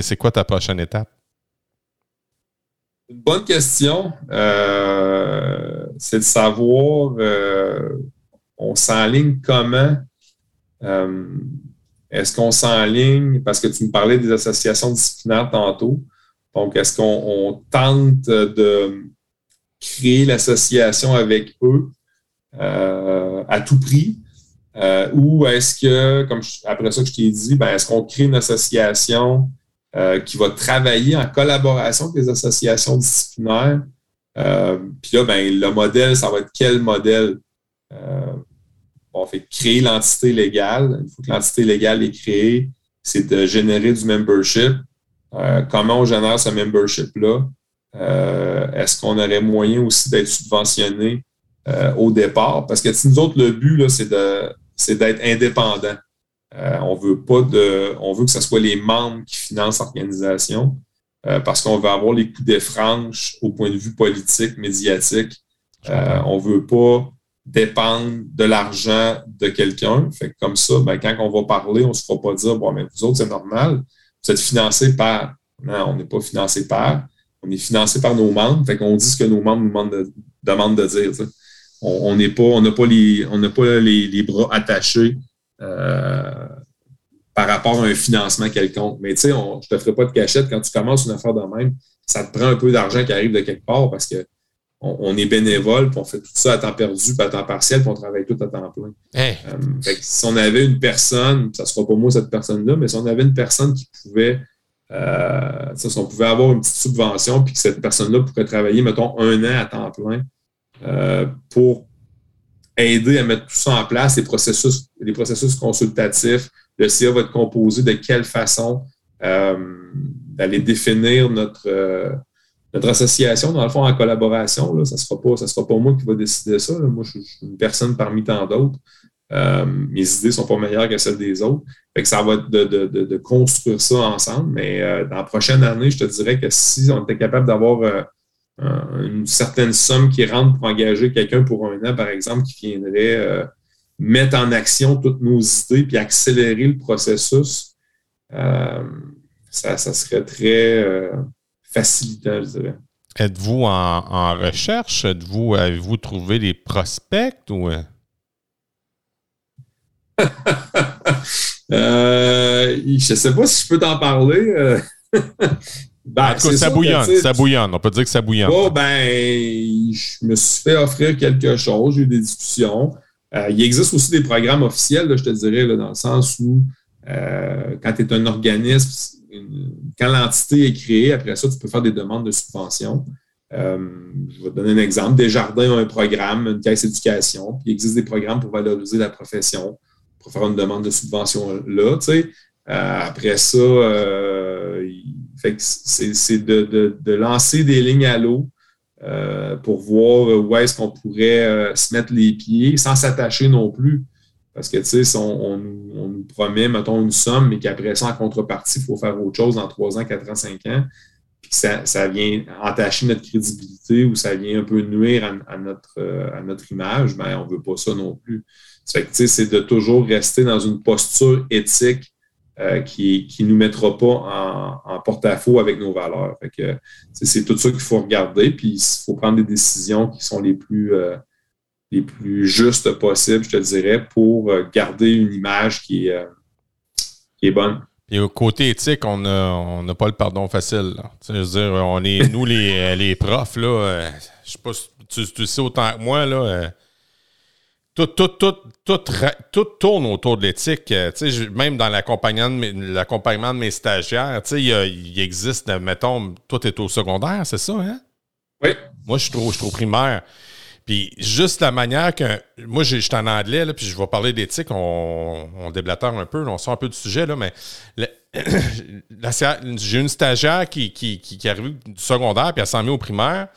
c'est quoi ta prochaine étape? Une bonne question. Euh, c'est de savoir, euh, on s'enligne comment? Euh, est-ce qu'on s'enligne, parce que tu me parlais des associations disciplinaires tantôt, donc est-ce qu'on tente de créer l'association avec eux à tout prix? ou est-ce que, comme après ça que je t'ai dit, ben, est-ce qu'on crée une association euh, qui va travailler en collaboration avec les associations disciplinaires. Euh, puis là, ben, le modèle, ça va être quel modèle? Euh, on fait créer l'entité légale. Il faut que l'entité légale est créée. C'est de générer du membership. comment on génère ce membership-là? Est-ce qu'on aurait moyen aussi d'être subventionné au départ? Parce que si nous autres, le but, c'est d'être indépendant. Euh, on veut pas de, on veut que ce soit les membres qui financent l'organisation euh, parce qu'on veut avoir les coups des franches au point de vue politique, médiatique. Euh, on veut pas dépendre de l'argent de quelqu'un. Fait comme ça, ben, quand on va parler, on ne se fera pas dire bon, mais vous autres, c'est normal, vous êtes financé par. Non, on n'est pas financé par. On est financé par nos membres. Fait qu'on dit ce que nos membres nous demandent de, dire. On n'est pas, on n'a pas les, on n'a pas les bras attachés par rapport à un financement quelconque. Mais tu sais, je ne te ferai pas de cachette quand tu commences une affaire de même. Ça te prend un peu d'argent qui arrive de quelque part parce que on, est bénévole, puis on fait tout ça à temps perdu, pas à temps partiel, puis on travaille tout à temps plein. Euh, si on avait une personne, ça ne sera pas moi cette personne-là, mais si on avait une personne qui pouvait, euh, si on pouvait avoir une petite subvention, puis que cette personne-là pourrait travailler, mettons, un an à temps plein pour aider à mettre tout ça en place, les processus, les processus consultatifs. Le CA va être composé de quelle façon euh, d'aller définir notre, euh, notre association, dans le fond, en collaboration. Là. Ça ne sera, pas, sera pas moi qui va décider ça. Moi, je suis une personne parmi tant d'autres. Euh, mes idées ne sont pas meilleures que celles des autres. Fait que ça va être de, de, de, construire ça ensemble. Mais dans la prochaine année, je te dirais que si on était capable d'avoir euh, une certaine somme qui rentre pour engager quelqu'un pour un an, par exemple, qui viendrait euh, mettre en action toutes nos idées puis accélérer le processus, euh, ça, serait très facilitant, je dirais. Êtes-vous en, recherche? Êtes-vous, avez-vous trouvé des prospects ou. je ne sais pas si je peux t'en parler. Ben, en tout cas, ça bouillonne, ça bouillonne. On peut dire que ça bouillonne. Oh, ben, je me suis fait offrir quelque chose, j'ai eu des discussions. Euh, il existe aussi des programmes officiels, je te dirais, dans le sens où euh, quand tu es un organisme, quand l'entité est créée, après ça, tu peux faire des demandes de subvention. Euh, je vais te donner un exemple. Desjardins ont un programme, une caisse éducation, puis il existe des programmes pour valoriser la profession, pour faire une demande de subvention là. après ça, c'est de, lancer des lignes à l'eau euh, pour voir où est-ce qu'on pourrait euh, se mettre les pieds sans s'attacher non plus. Parce que, tu sais, on, nous promet, mettons, une somme, mais qu'après ça, en contrepartie, il faut faire autre chose dans 3 ans, 4 ans, 5 ans, puis que ça, vient entacher notre crédibilité ou ça vient un peu nuire à, notre, euh, notre image, ben, on ne veut pas ça non plus. c'est de toujours rester dans une posture éthique euh, qui ne nous mettra pas en, porte-à-faux avec nos valeurs. c'est tout ça qu'il faut regarder, puis il faut prendre des décisions qui sont les plus, euh, les plus justes possibles, je te dirais, pour euh, garder une image qui est, qui est bonne. Et au côté éthique, on n'a pas le pardon facile. On est, nous, les, les profs, là, je sais pas, tu, tu sais autant que moi, là tout, tout, tout, tout, tout tourne autour de l'éthique. Euh, même dans l'accompagnement de, mes stagiaires, il, il, existe, mettons, tout est au secondaire, c'est ça, hein? Oui. Moi, je suis trop, trop primaire. Puis juste la manière que. Moi, je suis en anglais, là, puis je vais parler d'éthique, on, on déblatère un peu, on sort un peu du sujet, là, mais j'ai une stagiaire qui, qui, qui, qui arrive du secondaire, puis elle s'en met au primaire.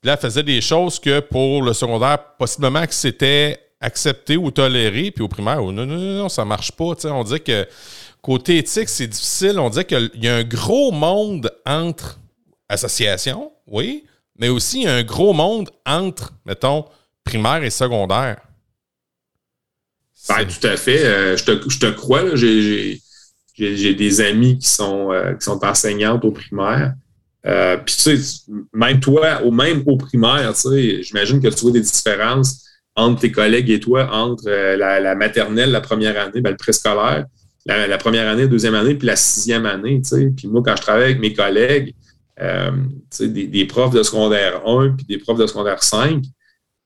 Puis là, elle faisait des choses que pour le secondaire, possiblement que c'était accepté ou toléré, puis au primaire, oh, non, non, non, non, ça marche pas. On dit que côté éthique, c'est difficile. On dit qu'il y a un gros monde entre associations, oui, mais aussi un gros monde entre, mettons, primaire et secondaire. Ben, tout à fait. Euh, je, te, je, te, crois. J'ai des amis qui sont, euh, qui sont enseignantes au primaire. Euh, puis, tu sais, même toi, au, même au primaire, tu sais, j'imagine que tu vois des différences entre tes collègues et toi, entre la, maternelle, la première année, ben, le préscolaire, la, première année, deuxième année, puis la sixième année. Puis moi, quand je travaille avec mes collègues, euh, des, des, profs de secondaire 1 puis des profs de secondaire 5,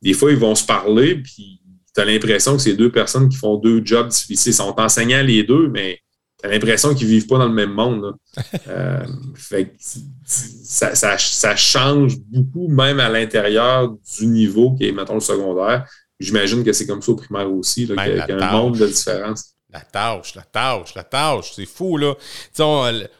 des fois, ils vont se parler, puis tu as l'impression que c'est deux personnes qui font deux jobs difficiles. Ils sont enseignants les deux, mais tu as l'impression qu'ils ne vivent pas dans le même monde. euh, fait ça, ça, ça, change beaucoup, même à l'intérieur du niveau qui est, mettons, le secondaire. J'imagine que c'est comme ça au primaire aussi, qu'il y a, un monde de différence. La tâche, la tâche, la tâche, c'est fou, là.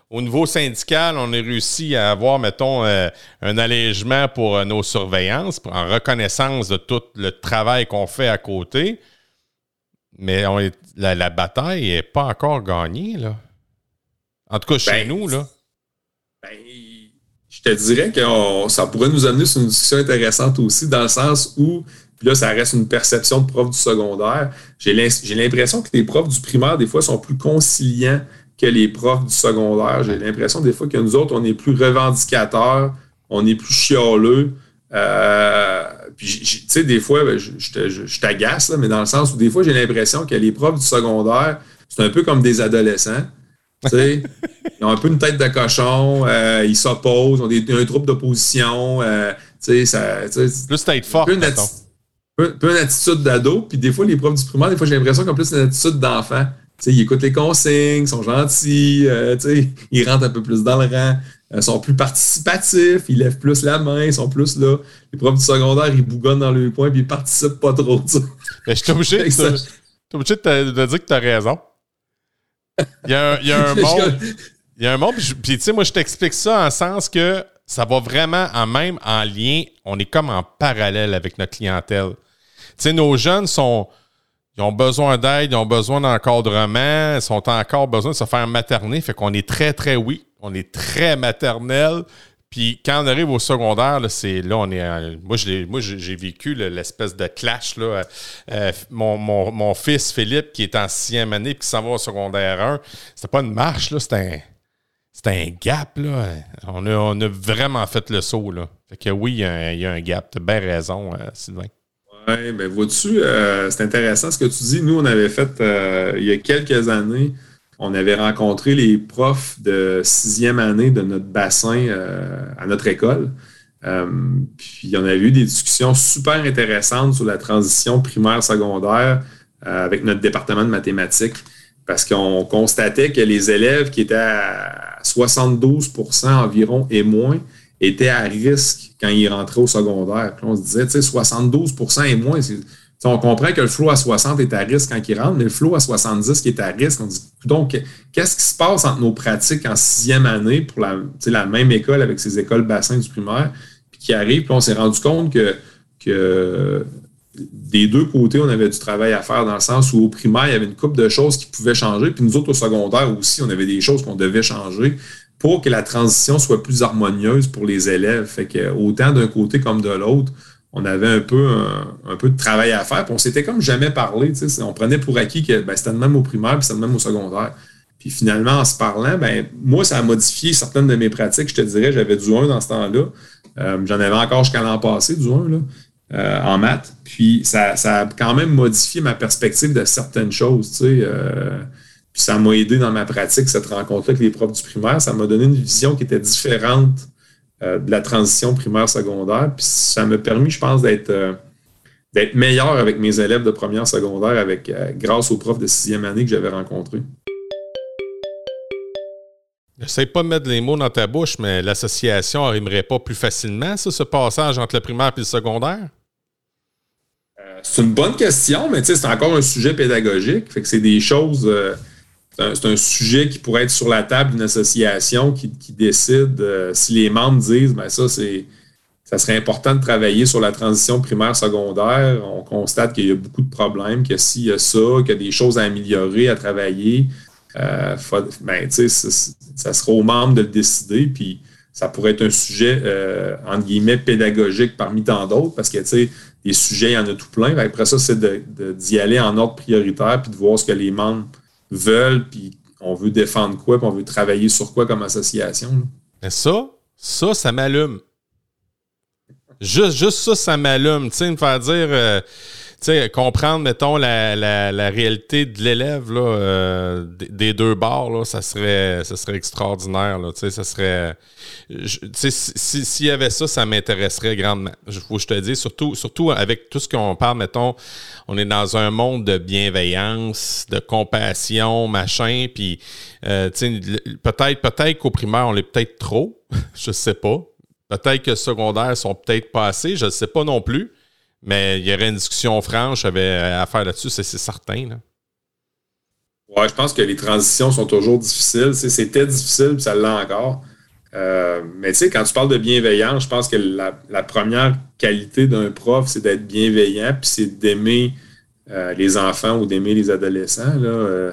au niveau syndical, on a réussi à avoir, mettons, euh, un allègement pour euh, nos surveillances, en reconnaissance de tout le travail qu'on fait à côté. Mais la, bataille n'est pas encore gagnée, là. En tout cas, chez ben, nous, là. Ben, je te dirais que ça pourrait nous amener sur une discussion intéressante aussi, dans le sens où puis là, ça reste une perception de prof du secondaire. J'ai l'impression que les profs du primaire, des fois, sont plus conciliants que les profs du secondaire. J'ai l'impression, des fois, que nous autres, on est plus revendicateurs, on est plus chialeux. Euh, puis, tu sais, des fois, ben, je, t'agace, mais dans le sens où des fois, j'ai l'impression que les profs du secondaire, c'est un peu comme des adolescents. ils ont un peu une tête de cochon, euh, ils s'opposent, ont des, un troupe d'opposition. Euh, ça, plus tête forte peu, peu une attitude d'ado, puis des fois, les profs du primaire, des fois, j'ai l'impression qu'ils ont plus une attitude d'enfant. sais, ils écoutent les consignes, ils sont gentils, euh, ils rentrent un peu plus dans le rang, euh, sont plus participatifs, ils lèvent plus la main, ils sont plus là. Les profs du secondaire, ils bougonnent dans le coin puis ils participent pas trop. Mais je suis obligé, de, obligé de, de, dire que tu as raison. Il y a un, il y a un monde. Il y a un monde, puis tu sais, moi, je t'explique ça en sens que ça va vraiment en même en lien, on est comme en parallèle avec notre clientèle sais, nos jeunes sont. Ils ont besoin d'aide, ils ont besoin d'encadrement, ils ont encore besoin de se faire materner. Fait qu'on est très, très, oui, on est très maternel. Puis quand on arrive au secondaire, c'est là, on est. moi, moi, j'ai vécu l'espèce de clash. Euh, mon, fils Philippe, qui est en sixième année et qui s'en va au secondaire 1, c'était pas une marche, c'était un, un gap. Là. On, a, vraiment fait le saut. Là. Fait que oui, il y, a un, gap. Tu as bien raison, euh, Sylvain. Oui, ben vois-tu, euh, c'est intéressant ce que tu dis. Nous, on avait fait, euh, il y a quelques années, on avait rencontré les profs de sixième année de notre bassin euh, à notre école. puis on avait eu des discussions super intéressantes sur la transition primaire-secondaire avec notre département de mathématiques parce qu'on constatait que les élèves qui étaient à 72% environ et moins étaient à risque quand il rentrait au secondaire. On se disait, tu sais, 72% et moins, on comprend que le flow à 60 est à risque quand il rentre, mais le flow à 70 qui est à risque, on dit, donc, qu'est-ce qui se passe entre nos pratiques en sixième année pour la, même école avec ces écoles bassins du primaire, puis qui arrive, puis on s'est rendu compte que, que des deux côtés, on avait du travail à faire dans le sens où au primaire, il y avait une couple de choses qui pouvaient changer, puis nous autres au secondaire aussi, on avait des choses qu'on devait changer pour que la transition soit plus harmonieuse pour les élèves. Fait que autant d'un côté comme de l'autre, on avait un peu, de travail à faire. Puis on s'était comme jamais parlé. On prenait pour acquis que ben, c'était le même au primaire puis c'était le même au secondaire. Puis finalement, en se parlant, ben, moi, ça a modifié certaines de mes pratiques. Je te dirais, j'avais du 1 dans ce temps-là. Euh, j'en avais encore jusqu'à l'an passé, du 1, là, euh, en maths. Puis ça, a quand même modifié ma perspective de certaines choses. Euh, ça m'a aidé dans ma pratique, cette rencontre avec les profs du primaire. Ça m'a donné une vision qui était différente euh, de la transition primaire-secondaire. Puis ça m'a permis, je pense, d'être euh, d'être meilleur avec mes élèves de première secondaire avec, euh, grâce aux profs de sixième année que j'avais rencontrés. J'essaie pas de mettre les mots dans ta bouche, mais l'association arriverait pas plus facilement, ça, ce passage entre le primaire et le secondaire? C'est une bonne question, mais c'est encore un sujet pédagogique. Fait que c'est des choses. Euh, c'est un, sujet qui pourrait être sur la table d'une association qui, décide si les membres disent ben ça, c'est ça serait important de travailler sur la transition primaire-secondaire. On constate qu'il y a beaucoup de problèmes, que s'il y a ça, qu'il y a des choses à améliorer, à travailler, euh, ben, ça sera aux membres de le décider. Puis ça pourrait être un sujet, euh, entre guillemets, pédagogique parmi tant d'autres, parce que des sujets, il y en a tout plein. Après ça, c'est d'y aller en ordre prioritaire, puis de voir ce que les membres veulent, puis on veut défendre quoi, puis on veut travailler sur quoi comme association. Mais ça, ça, ça m'allume. Juste, juste ça, ça m'allume. Tu sais, me faire dire, euh, sais, comprendre, mettons, la, la, réalité de l'élève, là, euh, des, deux bords, là, ça serait, ça serait extraordinaire, là. Tu sais, ça serait. Tu sais, s'il y avait ça, ça m'intéresserait grandement. Je, faut je te dise, surtout, surtout avec tout ce qu'on parle, mettons, on est dans un monde de bienveillance, de compassion, machin, puis, euh, peut-être, peut-être qu'au primaire, on l'est peut-être trop. je sais pas. Peut-être que secondaires sont peut-être pas assez, je ne sais pas non plus. Mais il y aurait une discussion franche à faire là-dessus, c'est certain. Là. Ouais, je pense que les transitions sont toujours difficiles. C'était difficile, puis ça l'est encore. Euh, mais tu sais, quand tu parles de bienveillance, je pense que la, première qualité d'un prof, c'est d'être bienveillant, puis c'est d'aimer euh, les enfants ou d'aimer les adolescents. Là. Euh,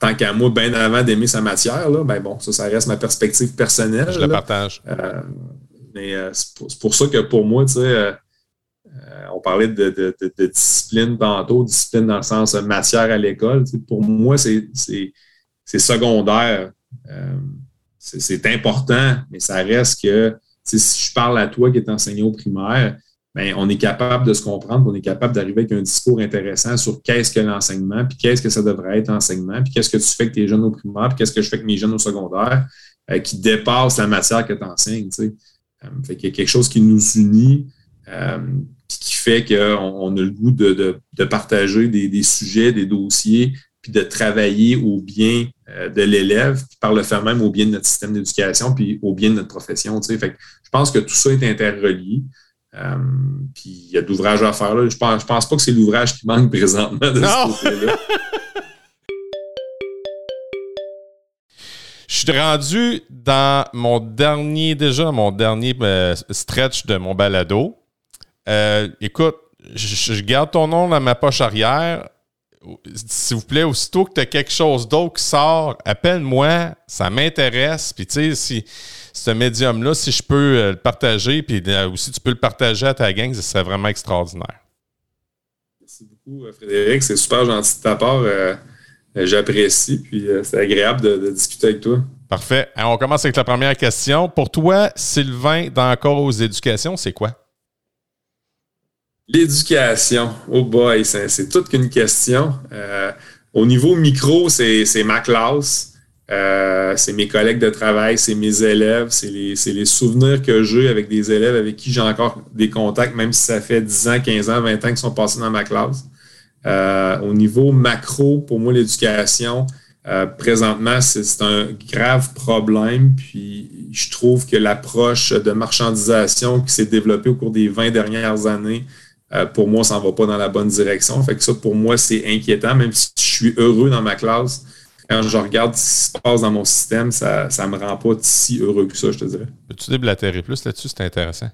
tant qu'à moi, bien avant d'aimer sa matière, là, ben bon, ça, ça reste ma perspective personnelle. Je la partage. Euh, mais euh, c'est pour, ça que pour moi, tu sais, euh, on parlait de, discipline tantôt, discipline dans le sens matière à l'école. pour moi, c'est secondaire. c'est important, mais ça reste que si je parle à toi qui es enseignant au primaire, ben, on est capable de se comprendre, on est capable d'arriver avec un discours intéressant sur qu'est-ce que l'enseignement, puis qu'est-ce que ça devrait être l'enseignement, puis qu'est-ce que tu fais avec tes jeunes au primaire, puis qu'est-ce que je fais avec mes jeunes au secondaire, euh, qui dépasse la matière que tu enseignes. Euh, y a quelque chose qui nous unit, euh, qui fait qu'on a le goût de, partager des, sujets, des dossiers, puis de travailler au bien de l'élève, puis par le fait même au bien de notre système d'éducation, puis au bien de notre profession. Tu sais. Fait que je pense que tout ça est interrelié. Euh, puis il y a d'ouvrages à faire. Là. Je pense, je pense pas que c'est l'ouvrage qui manque présentement de ce côté-là. Je suis rendu dans mon dernier, déjà, mon dernier euh, stretch de mon balado. Euh, écoute, je, garde ton nom dans ma poche arrière. S'il vous plaît, aussitôt que tu as quelque chose d'autre qui sort, appelle-moi, ça m'intéresse. Puis tu sais, si ce médium-là, si je peux euh, le partager, puis euh, aussi tu peux le partager à ta gang, ce serait vraiment extraordinaire. Merci beaucoup, Frédéric. C'est super gentil de ta part. J'apprécie, puis c'est agréable de, discuter avec toi. Parfait. on commence avec la première question. Pour toi, Sylvain, dans aux éducations, c'est quoi? L'éducation. Oh boy, c'est toute qu'une question. au niveau micro, c'est ma classe. Euh, c'est mes collègues de travail, c'est mes élèves, c'est les, souvenirs que j'ai avec des élèves avec qui j'ai encore des contacts, même si ça fait 10 ans, 15 ans, 20 ans qu'ils sont passés dans ma classe. Euh, au niveau macro, pour moi, l'éducation, euh, présentement, c'est un grave problème. Puis je trouve que l'approche de marchandisation qui s'est développée au cours des 20 dernières années, pour moi, ça ne va pas dans la bonne direction. Fait que ça, pour moi, c'est inquiétant, même si je suis heureux dans ma classe quand je regarde ce qui se passe dans mon système, ça ne me rend pas si heureux que ça, je te dirais. Peux-tu déblatérer plus là-dessus? C'est intéressant.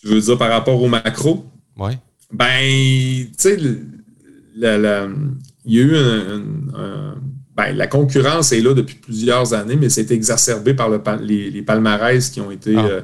Tu veux dire par rapport au macro? Oui. Ben, tu sais, il y a eu un, ben, la concurrence est là depuis plusieurs années, mais c'est exacerbé par les, palmarès qui ont été, ah. euh,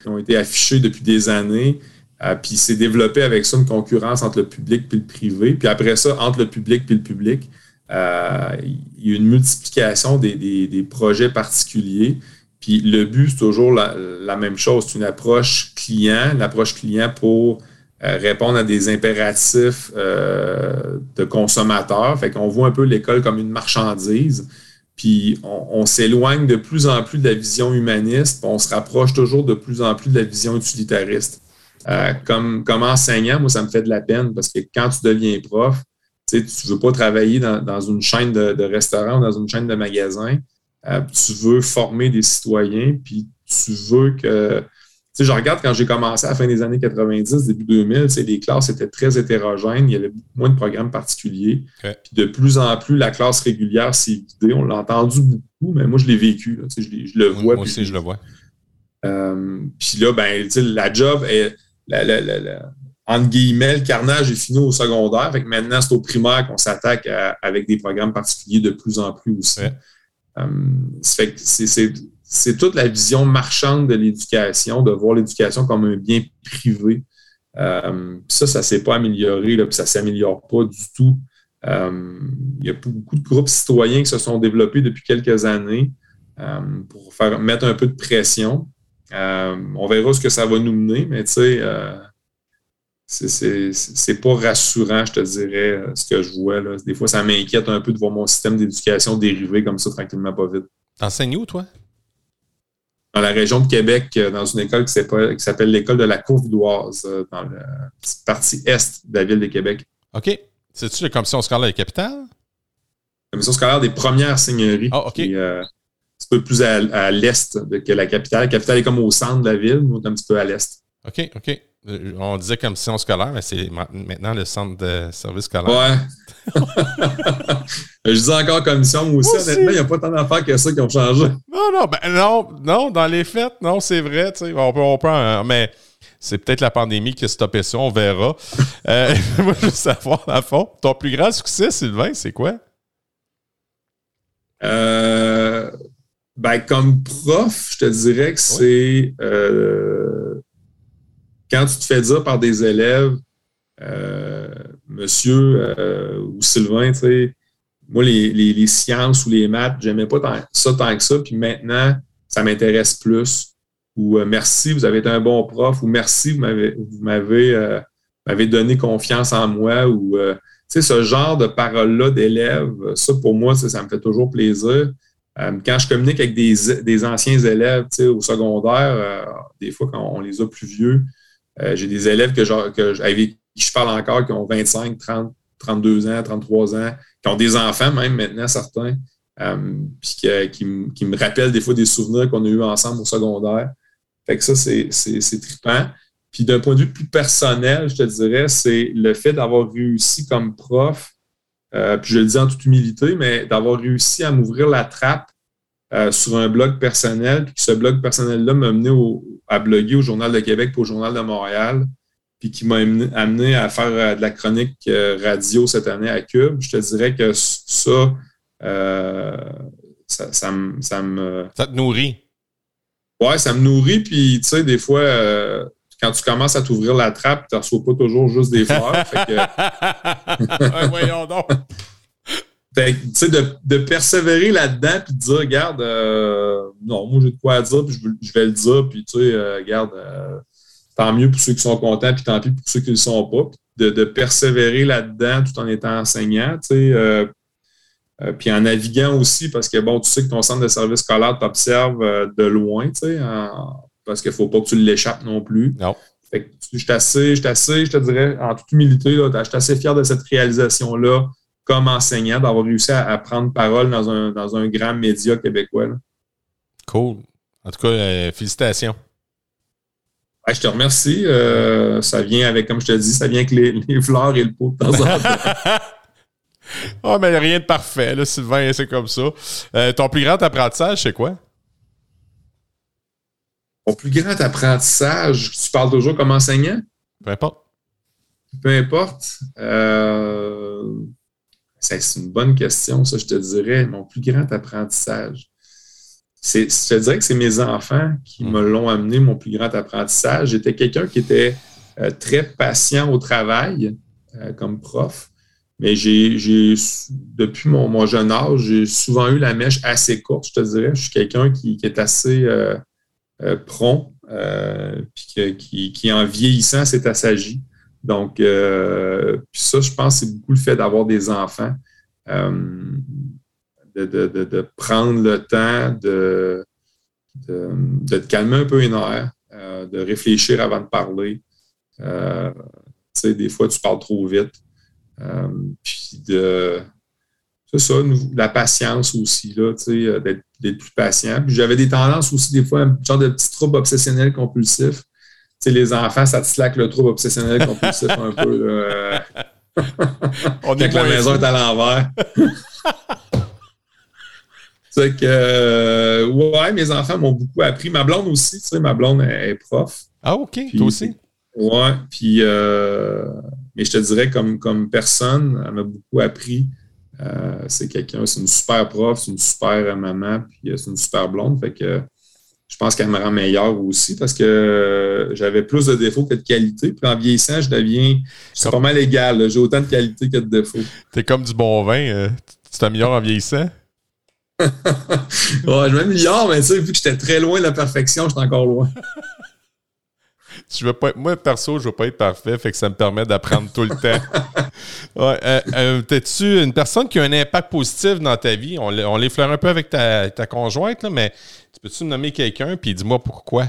qui ont été affichés depuis des années. Euh, puis c'est développé avec ça une concurrence entre le public et le privé. Puis après ça, entre le public et le public. Euh, il y a une multiplication des, projets particuliers. Puis le but, c'est toujours la, même chose. C'est une approche client, l'approche client pour euh, répondre à des impératifs de consommateurs. Fait qu'on voit un peu l'école comme une marchandise. Puis on, s'éloigne de plus en plus de la vision humaniste, on se rapproche toujours de plus en plus de la vision utilitariste. Comme, comme enseignant, moi, ça me fait de la peine parce que quand tu deviens prof, tu ne veux pas travailler dans, une chaîne de, de restaurants ou dans une chaîne de magasins. tu veux former des citoyens, puis tu veux que sais, je regarde quand j'ai commencé à la fin des années 90, début 2000, les classes étaient très hétérogènes, il y avait moins de programmes particuliers. Puis de plus en plus, la classe régulière s'est vidée. On l'a entendu beaucoup, mais moi, je l'ai vécu. je, je, le vois. Moi aussi, je le vois. Euh, puis là, ben, la job est. La, entre guillemets, le carnage est fini au secondaire. Fait que maintenant, c'est au primaire qu'on s'attaque avec des programmes particuliers de plus en plus aussi. Euh, c'est c'est toute la vision marchande de l'éducation, de voir l'éducation comme un bien privé. Euh, ça, ça ne s'est pas amélioré, là, puis ça ne s'améliore pas du tout. Euh, il y a beaucoup de groupes citoyens qui se sont développés depuis quelques années euh, pour faire mettre un peu de pression. On verra ce que ça va nous mener, mais tu sais, c'est pas rassurant, je te dirais, ce que je vois. Là. Des fois, ça m'inquiète un peu de voir mon système d'éducation dériver comme ça tranquillement, pas vite. T'enseignes où, toi? dans la région de Québec, euh, dans une école qui s'appelle l'école de la Courvidoise, euh, dans la partie est de la ville de Québec. OK. C'est-tu la commission scolaire des capitales? La commission scolaire des premières seigneuries. Ah, OK. Euh, un peu plus à, l'est que la capitale. La capitale est comme au centre de la ville, nous, un petit peu à l'est. OK, OK. On disait commission scolaire, mais c'est maintenant le centre de service scolaire. Ouais. je dis encore commission, moi aussi, honnêtement, il n'y a pas tant d'affaires que ça qui ont changé. Non, non, ben non, non, dans les fêtes, non, c'est vrai, tu sais, on peut, on peut mais c'est peut-être la pandémie qui a stoppé ça, on verra. euh, moi, je veux savoir, à fond, ton plus grand succès, Sylvain, c'est quoi? Euh, ben, comme prof, je te dirais que c'est euh, quand tu te fais dire par des élèves, euh, monsieur euh, ou Sylvain, tu sais, moi, les, sciences ou les maths, j'aimais pas tant, ça tant que ça, puis maintenant, ça m'intéresse plus. Ou euh, merci, vous avez été un bon prof, ou merci, vous m'avez, vous m'avez, donné confiance en moi, ou tu sais, ce genre de paroles-là d'élèves, ça pour moi, ça, me fait toujours plaisir. Quand je communique avec des, anciens élèves au secondaire, des fois quand on les a plus vieux, euh, j'ai des élèves que, que, avec qui je parle encore qui ont 25, 30, 32 ans, 33 ans, qui ont des enfants même maintenant, certains, euh, puis qui, me rappellent des fois des souvenirs qu'on a eus ensemble au secondaire. Fait que ça, c'est trippant. Puis d'un point de vue plus personnel, je te dirais, c'est le fait d'avoir réussi comme prof, euh, puis je le dis en toute humilité, mais d'avoir réussi à m'ouvrir la trappe euh, sur un blog personnel, puis ce blog personnel-là m'a amené à bloguer au Journal de Québec et au Journal de Montréal, puis qui m'a amené, à faire euh, de la chronique euh, radio cette année à Cube. Je te dirais que ça, ça, ça, me, ça, te nourrit. Ouais, ça me nourrit, puis tu sais, des fois, quand tu commences à t'ouvrir la trappe, tu ne reçois pas toujours juste des fleurs. fait que... voyons donc. de, de persévérer là-dedans puis de dire, regarde, euh, non, moi j'ai de quoi dire, puis je, vais le dire, puis tu sais, euh, regarde, euh, tant mieux pour ceux qui sont contents, puis tant pis pour ceux qui ne le sont pas. De, de, persévérer là-dedans tout en étant enseignant, tu sais. puis en naviguant aussi, parce que bon, tu sais que ton centre de service scolaire t'observe de loin, tu sais, parce qu'il ne faut pas que tu l'échappes non plus. Non. Fait que je suis assez, je assez, je te dirais, en toute humilité, je suis assez fier de cette réalisation-là comme enseignant, d'avoir réussi à, prendre parole dans un, dans un grand média québécois. Cool. En tout cas, euh, félicitations. je te remercie. Euh, ça vient avec, comme je te dis, ça vient avec les, fleurs et le pot de temps en temps. oh, mais rien de parfait, là, Sylvain, c'est comme ça. Euh, ton plus grand apprentissage, c'est quoi? Mon plus grand apprentissage, tu parles toujours comme enseignant? Peu importe. Peu importe. Euh, c'est une bonne question, ça, je te dirais. Mon plus grand apprentissage. Je te dirais que c'est mes enfants qui me hmm. l'ont amené, mon plus grand apprentissage. J'étais quelqu'un qui était euh, très patient au travail euh, comme prof, mais j'ai, depuis mon, jeune âge, j'ai souvent eu la mèche assez courte, je te dirais. Je suis quelqu'un qui, est assez euh, prompt, puis qui, qui, en vieillissant, s'est assagi. Donc, euh, ça, je pense, c'est beaucoup le fait d'avoir des enfants, euh, de, prendre le temps de, de, te calmer un peu les nerfs, euh, de réfléchir avant de parler. Euh, des fois, tu parles trop vite. Euh, puis de. C'est ça, la patience aussi, là, euh, d'être, d'être plus patient. Puis j'avais des tendances aussi, des fois, un genre de petit trouble obsessionnel compulsif. sais, les enfants, ça te slack le trouble obsessionnel compulsif un peu. On est que la maison est à l'envers. c'est que, ouais, mes enfants m'ont beaucoup appris. Ma blonde aussi, tu sais, ma blonde est, prof. Ah, OK, toi aussi? Ouais, puis, euh, mais je te dirais, comme, comme personne, elle m'a beaucoup appris. Euh, c'est quelqu'un, c'est une super prof, c'est une super maman, puis euh, c'est une super blonde. Fait que je pense qu'elle me rend meilleure aussi parce que j'avais plus de défauts que de qualités. Puis en vieillissant, je deviens. C'est pas mal égal. J'ai autant de qualités que de défauts. T'es comme du bon vin. tu t'améliores en vieillissant? ouais, je m'améliore, mais tu sais, vu que j'étais très loin de la perfection, j'étais encore loin. je veux pas moi, perso, je veux pas être parfait, fait que ça me permet d'apprendre tout le temps. Ouais, euh, euh, T'es-tu une personne qui a un impact positif dans ta vie? On, on l'effleure un peu avec ta, ta conjointe, là, mais tu peux-tu nommer quelqu'un puis dis-moi pourquoi?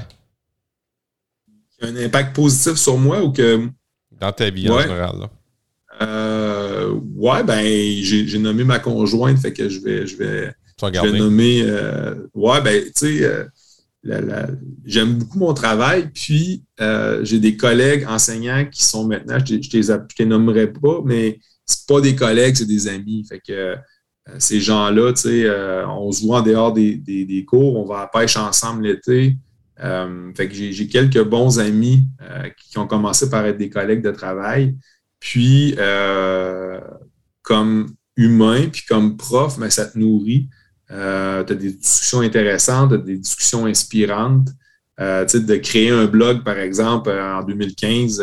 Un impact positif sur moi ou que. Dans ta vie en général. Là. Euh, ouais, ben, j'ai nommé ma conjointe, fait que je vais, je vais, je vais nommer. Ouais, ben, tu sais, j'aime beaucoup mon travail. Puis, euh, j'ai des collègues enseignants qui sont maintenant, je ne les, nommerai pas, mais c'est pas des collègues, c'est des amis. Fait que euh, ces gens-là, tu sais, euh, on se voit en dehors des, cours, on va à pêche ensemble l'été. fait que j'ai quelques bons amis qui ont commencé par être des collègues de travail. Puis, comme humain, puis comme prof, mais ça te nourrit. Euh, tu as des discussions intéressantes, des discussions inspirantes. Euh, de créer un blog, par exemple, euh, en 2015,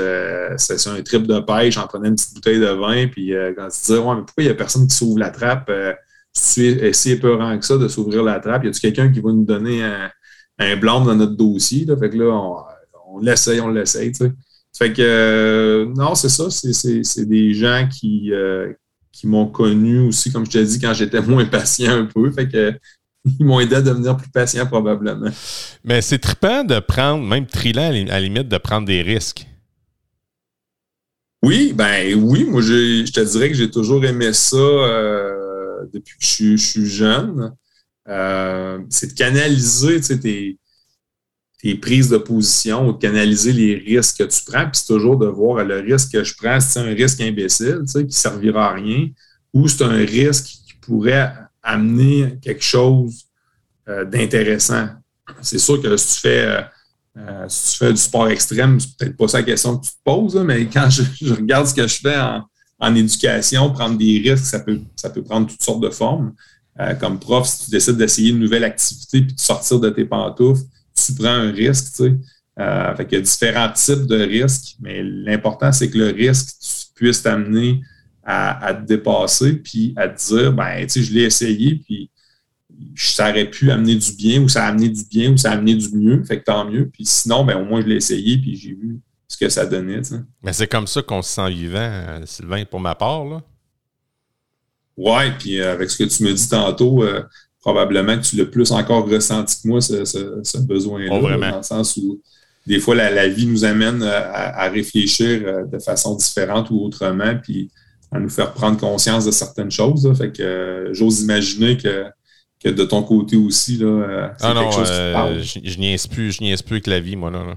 c'est un trip de pêche, j'en prenais une petite bouteille de vin, puis quand tu te disais, ouais, mais pourquoi il n'y a personne qui s'ouvre la trappe? si tu es si épeurant que ça de s'ouvrir la trappe, y a-tu quelqu'un qui va nous donner un, un blanc dans notre dossier? Fait que là, on, l'essaye, on l'essaye, tu. Fait que, non, c'est ça, c'est des gens qui, qui m'ont connu aussi, comme je te dit, quand j'étais moins patient un peu. Fait que ils m'ont aidé à devenir plus patient probablement. Mais c'est trippant de prendre, même trillant à la limite, de prendre des risques. Oui, ben oui, moi je te dirais que j'ai toujours aimé ça euh, depuis que je, suis jeune. Euh, c'est de canaliser tes, tes prises de position ou de canaliser les risques que tu prends. Puis c'est toujours de voir le risque que je prends, c'est un risque imbécile, qui ne servira à rien, ou c'est un risque qui pourrait amener quelque chose euh, d'intéressant. C'est sûr que si tu fais euh, euh, si tu fais du sport extrême, c'est peut-être pas ça la question que tu te poses, mais quand je, regarde ce que je fais en, éducation, prendre des risques, ça peut, ça peut prendre toutes sortes de formes. comme prof, si tu décides d'essayer une nouvelle activité puis de sortir de tes pantoufles, tu prends un risque, tu sais. Euh, fait il y a différents types de risques, mais l'important, c'est que le risque puisse t'amener à, te dépasser, puis à te dire, ben, tu sais, je l'ai essayé, puis ça aurait pu amener du bien, ou ça a amené du bien, ou ça a amené du mieux, fait que tant mieux. Puis sinon, ben, au moins, je l'ai essayé, puis j'ai vu ce que ça donnait, tu. Mais c'est comme ça qu'on se sent vivant, euh, Sylvain, pour ma part, là. Ouais, puis euh, avec ce que tu me dis tantôt, probablement que tu l'as plus encore ressenti que moi, ce, besoin-là. Oh, dans le sens où des fois, la, vie nous amène à, réfléchir euh, de façon différente ou autrement, puis à nous faire prendre conscience de certaines choses. Fait que euh, j'ose imaginer que, que de ton côté aussi, là, euh, c'est ah quelque chose qui parle. Je, je niaise plus, je niaise plus avec la vie, moi. Là,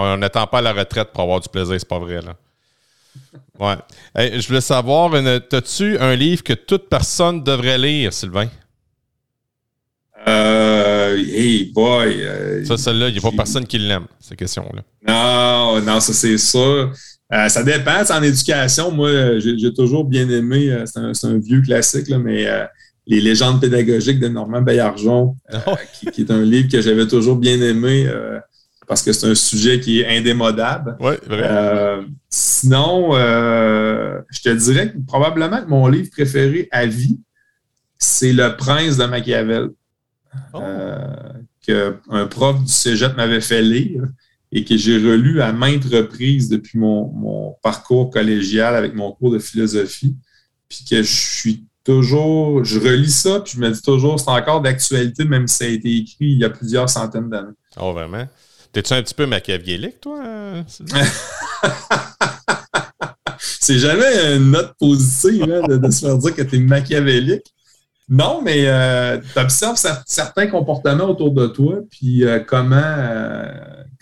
On n'attend pas la retraite pour avoir du plaisir, c'est pas vrai. Là. Ouais. je voulais savoir, as-tu un livre que toute personne devrait lire, Sylvain? Euh, hey boy. Euh, ça, celle-là, il n'y a pas personne qui l'aime, cette question-là. Non, non, ça c'est sûr. Euh, ça dépend. En éducation, moi, j'ai toujours bien aimé, c'est un, vieux classique, là, mais Les légendes pédagogiques de Normand Baillargeon, oh. qui, est un livre que j'avais toujours bien aimé parce que c'est un sujet qui est indémodable. Oui, vrai. sinon, je te dirais que probablement que mon livre préféré à vie, c'est Le Prince de Machiavel. Oh. Euh, qu'un prof du cégep m'avait fait lire et que j'ai relu à maintes reprises depuis mon, parcours collégial avec mon cours de philosophie. Puis que je suis toujours, je relis ça, puis je me dis toujours, c'est encore d'actualité, même si ça a été écrit il y a plusieurs centaines d'années. Oh, vraiment? T'es-tu un petit peu machiavélique, toi? C'est jamais une note positive hein, de, de se faire dire que tu es machiavélique. Non, mais tu observes certains comportements autour de toi, puis euh, comment, euh,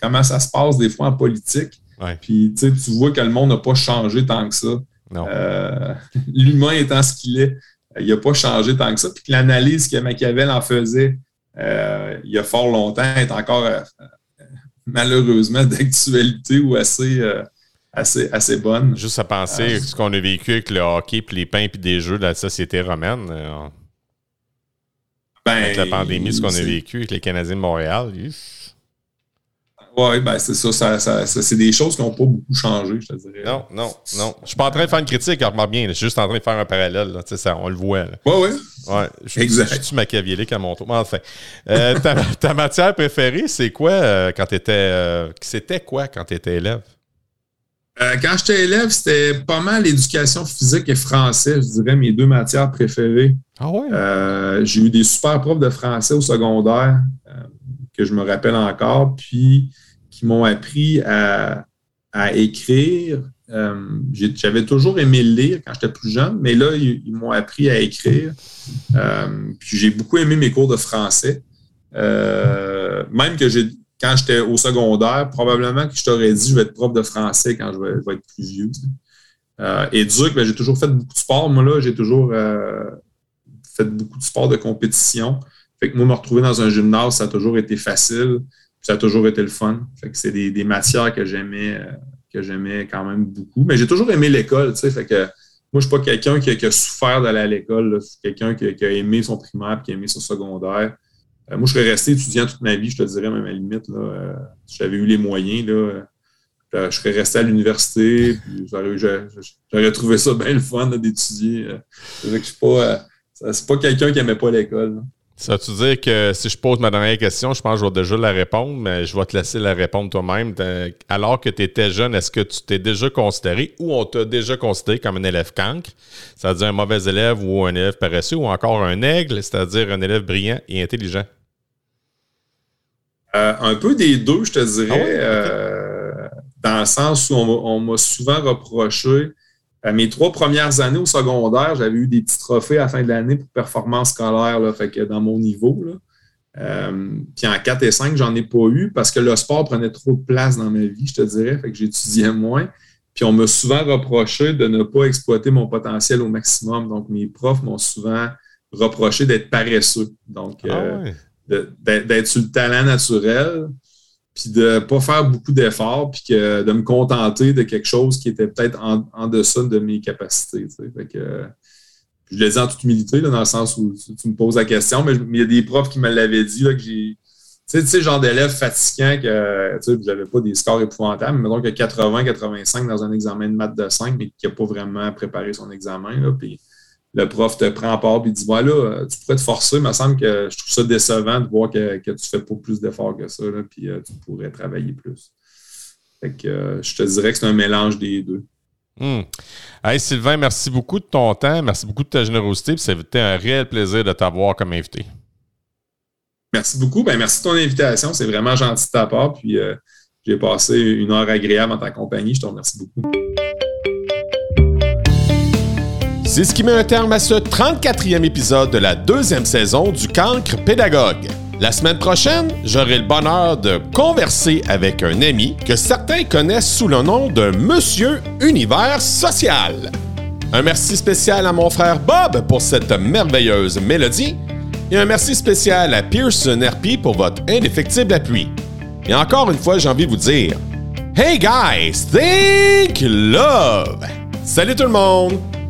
comment ça se passe des fois en politique. Ouais. Puis tu vois que le monde n'a pas changé tant que ça. Euh, L'humain étant ce qu'il est, il n'a pas changé tant que ça. Puis que l'analyse que Machiavel en faisait euh, il y a fort longtemps est encore euh, malheureusement d'actualité ou assez, euh, assez, assez bonne. Juste à penser Euh, ce qu'on a vécu avec le hockey, puis les pains, puis des jeux de la société romaine. Euh, avec la pandémie, ce qu'on a vécu avec les Canadiens de Montréal. Oui, ben c'est ça. ça, ça- ça- c'est des choses qui n'ont pas beaucoup changé, je te dirais. Non, non, non. Je suis pas en train de faire une critique, remarque bien. Je suis juste en train de faire un parallèle. là. Ça, on le voit. Oui, oui. Ouais, je, Exact. Je suis machiavélique à mon tour. Mais enfin, euh, ta, ta matière préférée, c'est quoi euh, quand tu étais. c'était quoi quand tu étais élève? Euh, quand j'étais élève, c'était pas mal l'éducation physique et français, je dirais, mes deux matières préférées. Ah ouais? Euh, j'ai eu des super profs de français au secondaire euh, que je me rappelle encore, puis qui m'ont appris à, à écrire. Euh, J'avais toujours aimé lire quand j'étais plus jeune, mais là, ils, ils m'ont appris à écrire. Euh, puis j'ai beaucoup aimé mes cours de français. Euh, même que j'ai quand j'étais au secondaire, probablement que je t'aurais dit je vais être prof de français quand je vais, être plus vieux. Euh, et Duc, ben, j'ai toujours fait beaucoup de sport. Moi, là, j'ai toujours euh, fait beaucoup de sport de compétition. Fait que moi, me retrouver dans un gymnase, ça a toujours été facile. Ça a toujours été le fun. Fait que c'est des, matières que j'aimais euh, que j'aimais quand même beaucoup. Mais j'ai toujours aimé l'école, tu sais. Fait que moi, je suis pas quelqu'un qui, a- souffert d'aller à l'école. Je suis quelqu'un qui, qui a aimé son primaire puis qui a aimé son secondaire. Euh, moi, je serais resté étudiant toute ma vie, je te dirais, même à la limite. Là, euh, si j'avais eu les moyens, euh, je serais resté à l'université, j'aurais, trouvé ça bien le fun d'étudier. C'est que suis pas. c'est pas quelqu'un qui aimait pas l'école. Ça veut-tu dire que si je pose ma dernière question, je pense que je vais déjà la répondre, mais je vais te laisser la répondre toi-même. Alors que tu étais jeune, est-ce que tu t'es déjà considéré ou on t'a déjà considéré comme un élève cancre, c'est-à-dire un mauvais élève ou un élève paresseux, ou encore un aigle, c'est-à-dire un élève brillant et intelligent? Euh, un peu des deux, je te dirais, Ah ouais? Euh, dans le sens où on, m'a- on m'a souvent reproché. À mes trois premières années au secondaire, j'avais eu des petits trophées à la fin de l'année pour performance scolaire, là, fait que dans mon niveau. Là. Euh, puis en 4 et 5, j'en ai pas eu parce que le sport prenait trop de place dans ma vie, je te dirais, fait que j'étudiais moins. Puis on m'a souvent reproché de ne pas exploiter mon potentiel au maximum. Donc mes profs m'ont souvent reproché d'être paresseux. Donc, Ah euh, ouais. D'être sur le talent naturel, puis de ne pas faire beaucoup d'efforts, puis que de me contenter de quelque chose qui était peut-être en, en deçà de mes capacités. que, je le dis en toute humilité, dans le sens où tu, me poses la question, mais il y a des profs qui me l'avaient dit, là, que j'ai. Tu sais, sais, genre d'élève fatigant que tu sais, j'avais pas des scores épouvantables, mais donc 80-85 dans un examen de maths de 5, mais qui n'a pas vraiment préparé son examen. Là, le prof te prend à part et dit Voilà, euh, tu pourrais te forcer, il me semble que je trouve ça décevant de voir que, que tu fais pas plus d'efforts que ça, là, puis euh, tu pourrais travailler plus. Fait que euh, je te dirais que c'est un mélange des deux. Hmm. Hey, Sylvain, merci beaucoup de ton temps, merci beaucoup de ta générosité, été un réel plaisir de t'avoir comme invité. Merci beaucoup. Ben, merci de ton invitation. C'est vraiment gentil de ta part. Puis euh, j'ai passé une heure agréable en ta compagnie. Je te remercie beaucoup. C'est ce qui met un terme à ce 34e épisode de la deuxième saison du Cancre Pédagogue. La semaine prochaine, j'aurai le bonheur de converser avec un ami que certains connaissent sous le nom de Monsieur Univers Social. Un merci spécial à mon frère Bob pour cette merveilleuse mélodie et un merci spécial à Pearson RP pour votre indéfectible appui. Et encore une fois, j'ai envie de vous dire Hey guys, think love! Salut tout le monde!